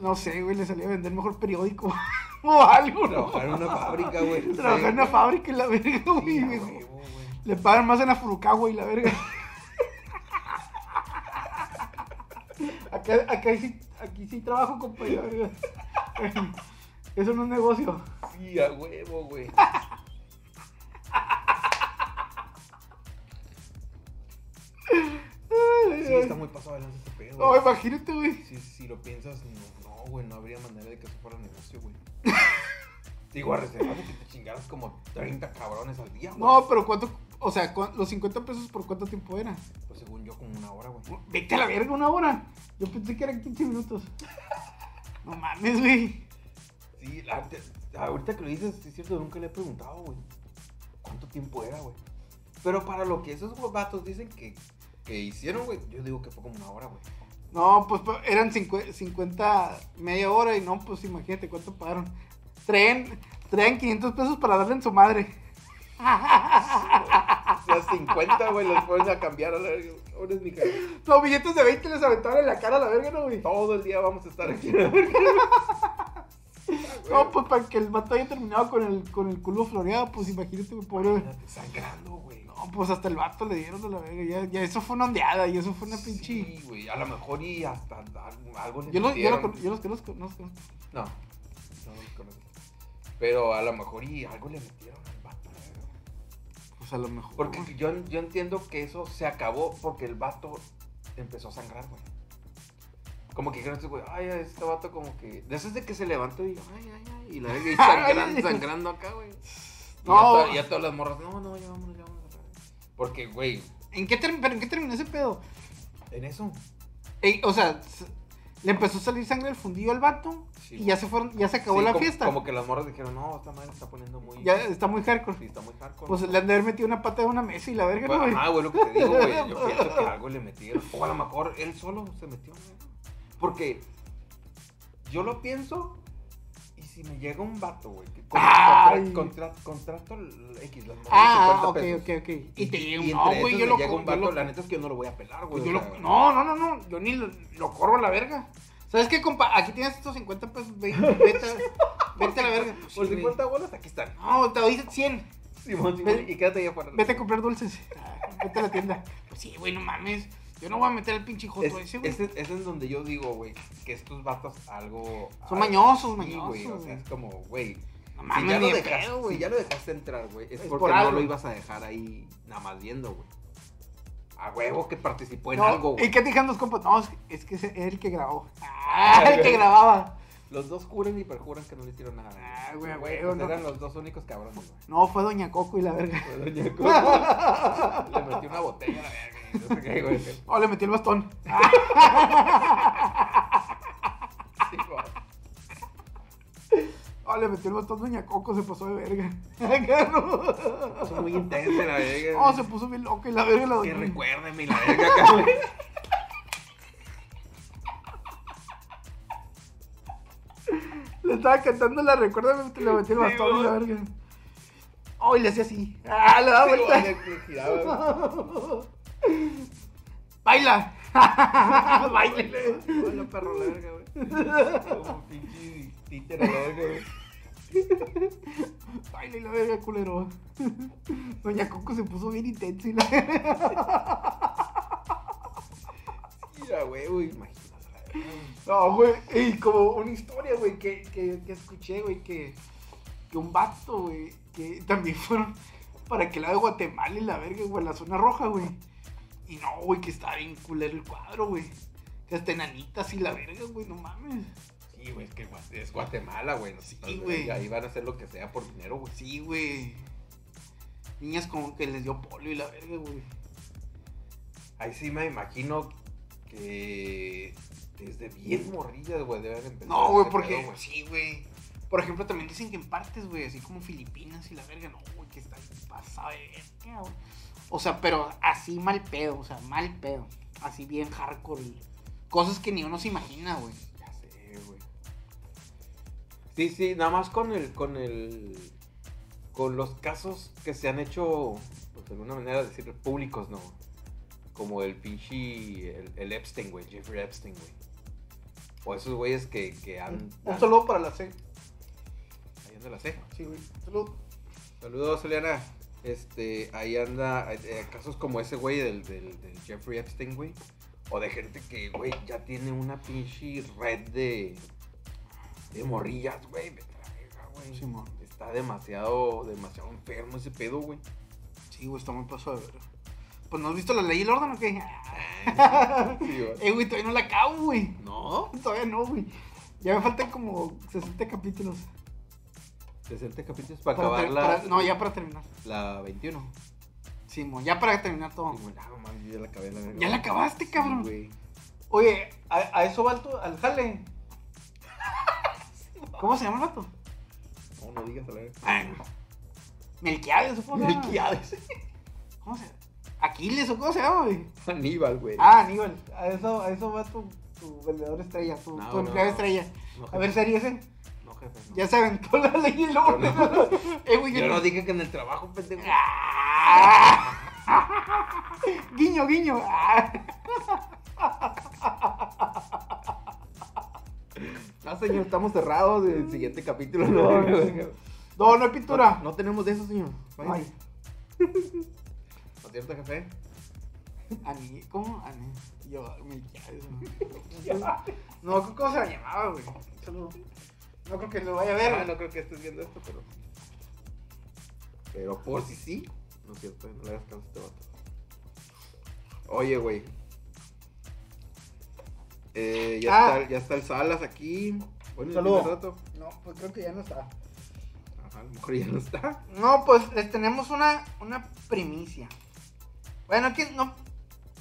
No sé, güey, le salía vender mejor periódico o algo, ¿no? Trabajar en una fábrica, güey. Trabajar en una fábrica y la verga, güey. Sí, a güey. Le pagan más en la Furukawa y la verga. Acá, acá sí, aquí sí trabajo. Eso no es negocio. Sí, a huevo, güey. Sí, está muy pasado adelante este pedo. No, güey. imagínate, güey. Si, si lo piensas, no, no, güey, no habría manera de que eso fuera negocio, güey. Digo, a reservar que te chingaras como 30 cabrones al día, güey. No, pero ¿cuánto? O sea, cu- los 50 pesos por cuánto tiempo era. Pues según yo, como una hora, güey. Vete a la verga una hora. Yo pensé que eran 15 minutos. No mames, güey. Sí, la, ahorita que lo dices, es cierto, nunca le he preguntado, güey. ¿Cuánto tiempo era, güey? Pero para lo que esos vatos dicen que, que hicieron, güey, yo digo que fue como una hora, güey. No, pues pa- eran cincu- 50 media hora y no, pues imagínate cuánto pagaron. Traen, traen 500 pesos para darle en su madre. Sea, 50, güey, los ponen a cambiar a la verga. Los billetes de 20 les aventaron en la cara a la verga, ¿no, güey? Todo el día vamos a estar aquí. No, pues para que el vato haya terminado con el, con el culo floreado, pues imagínate, pobre. Imagínate, Sangrando, güey. No, pues hasta el vato le dieron a la verga. Ya, ya eso fue una ondeada y eso fue una pinche. Sí, güey, a lo mejor y hasta algo, le Yo, lo, yo, lo, yo los conozco, no los conozco. No, no los conozco. Pero a lo mejor y algo le metieron al vato. Pues a lo mejor. Porque yo, yo entiendo que eso se acabó porque el vato empezó a sangrar, güey. Como que dijeron, este güey, ay, este vato como que... De eso es de que se levantó y, ay, ay, ay, y la verga y sangrando, sangrando acá, güey. Y No. ya, to- ya todas las morras, no, no, ya vámonos, ya vámonos. Porque, güey, ¿En qué, pero ¿en qué terminó ese pedo? en eso... Ey, o sea, le empezó a salir sangre del fundido al vato Sí, y ya se fueron, ya se acabó sí, la como, fiesta. Como que las morras dijeron, no, esta madre está poniendo muy... Ya está muy hardcore. Sí, está muy hardcore. Pues le han de haber metido una pata de una mesa y la verga, ¿no, Pues, güey? ajá, güey, lo que te digo, güey. Yo pienso que algo le metieron. O a lo mejor él solo se metió, güey. Porque yo lo pienso y si me llega un vato, güey, que contra- contra- contrato X, las Ah, 50 ok, pesos. ok, ok. Y te llega y un- no, güey, yo lo llega un yo vato, lo- la neta es que yo no lo voy a pelar, güey. Pues yo lo- sea, no, no, no, no, yo ni lo, lo corro a la verga. ¿Sabes qué, compa? Aquí tienes estos 50 pesos, ve, vete, a- vete a la verga. Pues, Por sí, güey. 50 bolas, aquí están. No, te doy 100. Simón, Simón, Ve- y quédate ahí afuera. Vete a comprar dulces. Ah, Vete a la tienda. Pues sí, güey, no mames. Yo no voy a meter al pinche joto Es, ese, güey. ese, ese es donde yo digo, güey, que estos vatos algo... Son algo- mañosos, mañosos, güey, o sea, es como, güey... No Si mames, ya, ni lo de dejaste, pedo, si ya lo dejaste entrar, güey, es, Es porque por no lo ibas a dejar ahí nada más viendo, güey. A huevo que participó en No, algo, güey. ¿Y qué dijeron los compas? No, es, es que era el que grabó. Ah, el que grababa. Los dos juran y perjuran que no le hicieron nada. Ah, güey, Güey, güey, pues no. eran los dos únicos cabrones, güey. No, fue Doña Coco y la verga. Fue Doña Coco. Le metió una botella a la verga. Y qué, güey. Sí, Oh, le metí el bastón. güey. Oh, le metí el bastón Doña Coco, se pasó de verga. Son muy intensos, la verga. Oh, se puso bien loca y la verga la Que doña. recuérdeme la verga, cabrón. Le estaba cantando la recuerda que le metí el Sí, bastón y la verga. Oh, y le hacía así. Ah, le daba Sí, vuelta. güey, Baila. Baile. Hola, perro, la verga, güey. Como pinche títere, la verga, güey. Baila y la verga, culero. Doña Coco se puso bien intensa y la. Mira, güey, güey, imagínate la verga. güey. No, güey. Y como una historia, güey, que, que, que escuché, güey, que, que un vato, güey, que también fueron para que la de Guatemala y la verga, güey, la zona roja, güey. Y no, güey, que estaba bien culero el cuadro, güey. Que hasta enanitas y la verga, güey, no mames. Sí, güey, es que es Guatemala, güey. Sí, güey. Ahí van a hacer lo que sea por dinero, güey. Sí, güey. Niñas como que les dio polio y la verga, güey. Ahí sí me imagino que desde bien morrillas, güey, deben empezar. No, güey, porque pedo, sí, güey. Por ejemplo, también dicen que en partes, güey, así como Filipinas y la verga, no, güey, que está pasada de verga, güey. O sea, pero así mal pedo, o sea, mal pedo. Así bien hardcore. Cosas que ni uno se imagina, güey. Ya sé, güey. Sí, sí, nada más con el, con el, con los casos que se han hecho, pues de alguna manera decir públicos, ¿no? Como el pinche, el, el Epstein, güey, Jeffrey Epstein, güey. O esos güeyes que, que han... Un saludo para la C. Ahí anda la C. Sí, güey. Salud. Saludos, Eliana. Este, ahí anda, eh, casos como ese güey del, del, del Jeffrey Epstein, güey. O de gente que, güey, ya tiene una pinche red de, de morrillas, güey. Vete a la verga, güey. Simón. Está demasiado, demasiado enfermo ese pedo, güey. Sí, güey, está muy pasado de verga. Pues no has visto la ley y el orden o qué? Sí, güey. eh, güey, todavía no la acabo, güey. ¿No? Todavía no, güey. Ya me faltan como 60 capítulos. 60 capítulos para Para acabar la, para- no, ya para terminar. la 21. Simón, ya para terminar todo. Sí, güey, no, mames, yo ya la acabé, la verga. ¿Ya la acabaste, Sí, cabrón? güey. Oye, a, a eso va el tu- al jale. ¿Cómo se llama el vato? No, no digas a la. Ay, Melquiades, supongo. Melquiades. ¿Cómo se llama? Aquiles o cómo se llama, güey. Aníbal, güey. Ah, Aníbal. A eso, a eso va tu, tu vendedor estrella, tu, No, tu empleado no. estrella. A ver, serie ese. Ya se aventó la ley y. Yo no. eh, güey, Yo yo no dije que en el trabajo, pendejo. Guiño, guiño. No, señor, estamos cerrados. El siguiente capítulo No, no. no. No, no hay pintura. No tenemos de eso, señor. Ay. ¿No cierto, jefe? Ani, ¿Cómo? Ani. Yo, Melquiades. No, No, ¿cómo se la llamaba, güey? No creo que lo vaya a ver. Ah, no creo que estés viendo esto, pero. Pero por si sí. No es cierto, no le hagas caso a este vato. Oye, güey. Eh, ya, Ah. está, ya está el Salas aquí. Bueno, Saludo. No, pues creo que ya no está. Ajá, a lo mejor ya no está. No, pues les tenemos una, una primicia. Bueno, aquí no.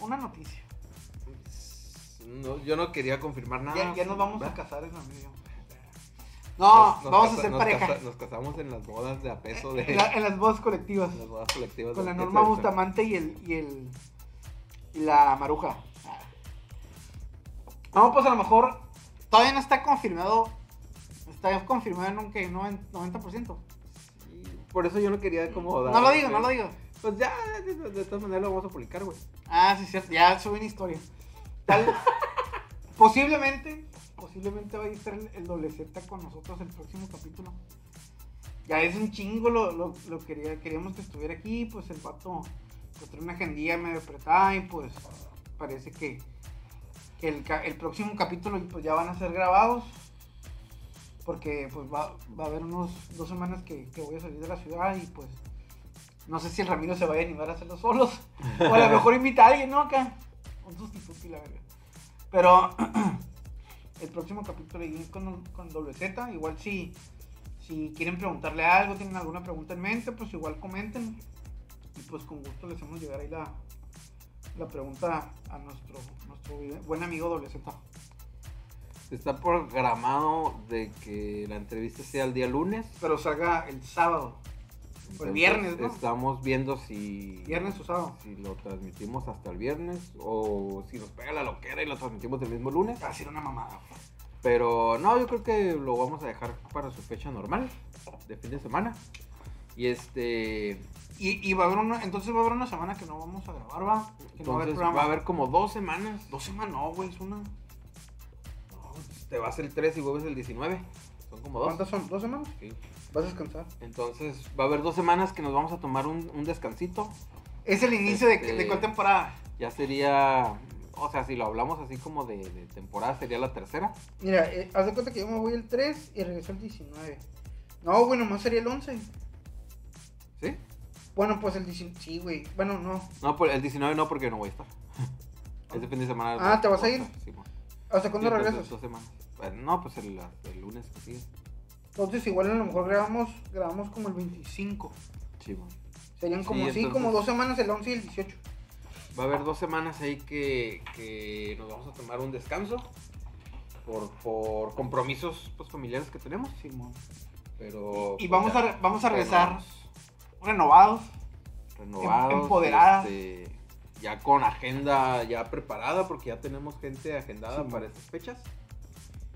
Una noticia. No, yo no quería confirmar nada. ya, ya nos vamos ¿va? a casar en amigo. No, Nos- nos vamos a ser nos pareja. casa- nos casamos en las bodas de a peso de. En, la- en las voces colectivas. en las bodas colectivas. Con la Norma Bustamante y el. y el. y la Maruja. No, pues a lo mejor. Todavía no está confirmado. Está confirmado en un que 90%. Y Por eso yo no quería como. dar- No lo digo, no lo digo. Pues ya, de, de- de todas maneras lo vamos a publicar, güey. Ah, sí, cierto. Ya subí una historia. Tal. posiblemente. Posiblemente vaya a estar el, el doble Z con nosotros el próximo capítulo. ya es un chingo, lo, lo, quería, queríamos que estuviera aquí, pues el vato pues trae una agendilla medio apretada y pues parece que, que el, el próximo capítulo pues ya van a ser grabados. Porque pues va, va a haber unos dos semanas que, voy a salir de la ciudad y pues no sé si el Ramiro se vaya a animar a hacerlo solos. O a lo mejor invita a alguien, ¿no? Acá. Un sustituto la verga. Pero el próximo capítulo ahí con, con doble Z, igual si, si quieren preguntarle algo, tienen alguna pregunta en mente, pues igual comenten. Y pues con gusto les hacemos llegar ahí la, la pregunta a nuestro, nuestro buen amigo doble Z. Está programado de que la entrevista sea el día lunes. Pero salga el sábado. El viernes, ¿no? Estamos viendo si. Viernes o sábado. Si lo transmitimos hasta el viernes o si nos pega la loquera y lo transmitimos el mismo lunes. Va a ser una mamada. Pero no, yo creo que lo vamos a dejar para su fecha normal de fin de semana. Y este. Y, y va a haber una, entonces va a haber una semana que no vamos a grabar, va. Que no va a haber va a haber como dos semanas. Dos semanas, no, güey, es una. No, te vas el 3 y vuelves el 19. Son como dos. ¿Cuántas son? ¿Dos semanas? Sí. ¿Vas a descansar? Entonces va a haber dos semanas que nos vamos a tomar un, un descansito. Es el inicio de, Este- de cuál temporada. Ya sería. O sea, si lo hablamos así como de, de temporada, sería la tercera. Mira, eh, haz de cuenta que yo me voy el 3 y regreso el 19. No, güey, nomás sería el 11. ¿Sí? Bueno, pues el 19. Sí, güey. Bueno, no. No, pues el 19 no, porque no voy a estar. Ese fin de semana. Ah, ¿te vas a ir? sí, bueno. ¿Hasta cuándo Sí, regresas? Dos semanas. Bueno, no, pues el, el lunes que sigue. Entonces, igual a lo mejor grabamos, grabamos como el 25. Sí, bueno. Serían como, sí, entonces- como dos semanas, el 11 y el 18. Va a haber dos semanas ahí que, que nos vamos a tomar un descanso por, por compromisos pues, familiares que tenemos. Simón. Pero. Y pues, vamos ya a, vamos a regresar renovados. renovados, em- empoderadas. este, ya con agenda ya preparada, porque ya tenemos gente agendada Sí, para estas fechas.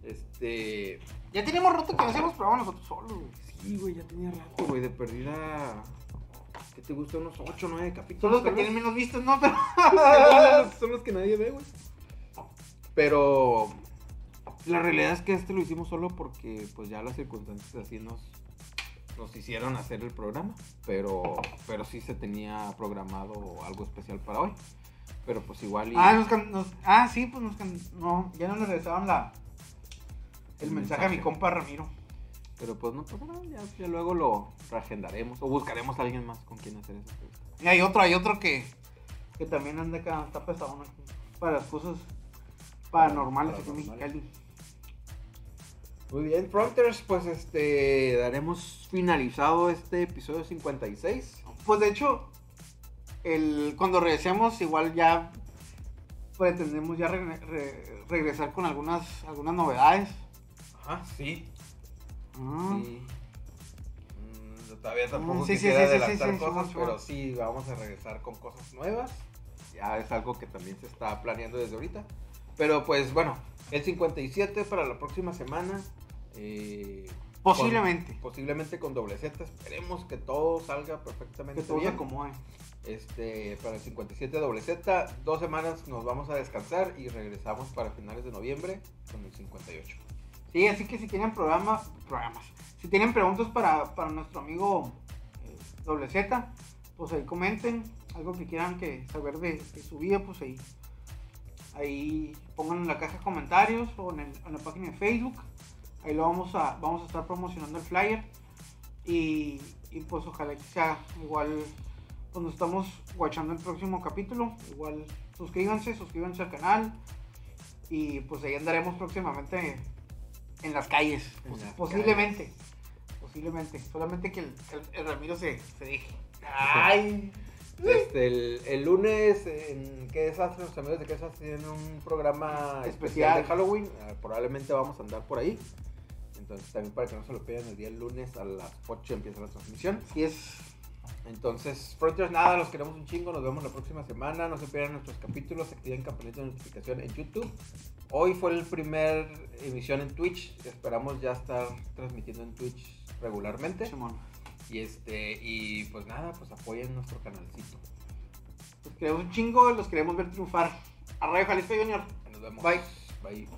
Este. Ya teníamos rato que no hacíamos programa nosotros solos, güey. Sí, güey, ya tenía rato, güey, de perdida. ¿Qué te gusta? Unos 8 o 9 capítulos. Son los que tienen menos vistas, ¿no? Pero. son los que nadie ve, güey. Pero la realidad es que este lo hicimos solo porque pues ya las circunstancias así nos, nos hicieron hacer el programa. Pero, pero sí se tenía programado algo especial para hoy. Pero pues igual y... Ah, nos, can- nos- ah, sí, pues nos can- no, ya no le regresaron la el El mensaje a mi compa Ramiro. Pero pues no pasa nada, ya, ya luego lo reagendaremos. O buscaremos a alguien más con quien hacer esa entrevista. Y hay otro, hay otro que, que también anda acá, está pesado ¿no? para las cosas paranormales aquí en. Mexicali. Muy bien, Fronters, pues este daremos finalizado este episodio 56. Pues de hecho, el, cuando regresemos, igual ya pretendemos ya re- re- regresar con algunas, algunas novedades. Sí. Ah, Sí. Mm, todavía tampoco Mm, sí, sí, quisiera sí, sí, adelantar sí, sí, cosas, sí, pero sí. sí vamos a regresar con cosas nuevas. Ya es algo que también se está planeando desde ahorita. Pero pues bueno, el 57 para la próxima semana. eh, Posiblemente. con- posiblemente con doble Z. Esperemos que todo salga perfectamente que todo bien. acomode. Este, para el 57 doble Z, dos semanas nos vamos a descansar y regresamos para finales de noviembre con el 58. Sí, así que si tienen programas, programas, si tienen preguntas para, para nuestro amigo eh, Doble Z, pues ahí comenten, algo que quieran que saber de, su vida, pues ahí, ahí pongan en la caja de comentarios o en, la página de Facebook, ahí lo vamos a, vamos a estar promocionando el flyer y, y pues ojalá que sea igual, nos estamos watchando el próximo capítulo, igual suscríbanse, suscríbanse al canal y pues ahí andaremos próximamente en las calles. En las posiblemente. Posiblemente. Solamente que el, el- el Ramiro se, se deje. Ay. Este, el, el lunes, en ¿Qué desastre? Los amigos de ¿Qué desastre? tienen un programa especial, Especial. de Halloween. Ah, probablemente vamos a andar por ahí. Entonces, también para que no se lo pierdan, el día lunes a las 8 empieza la transmisión. Si es. Entonces, Frontiers, nada, los queremos un chingo. Nos vemos la próxima semana. No se pierdan nuestros capítulos. Activen campanita de notificación en YouTube. Hoy fue el primer emisión en Twitch. Esperamos ya estar transmitiendo en Twitch regularmente. Simón. Y este, y pues nada, pues apoyen nuestro canalcito. Los queremos un chingo, los queremos ver triunfar. A Radio Jalisco Junior. Nos vemos. Bye. Bye.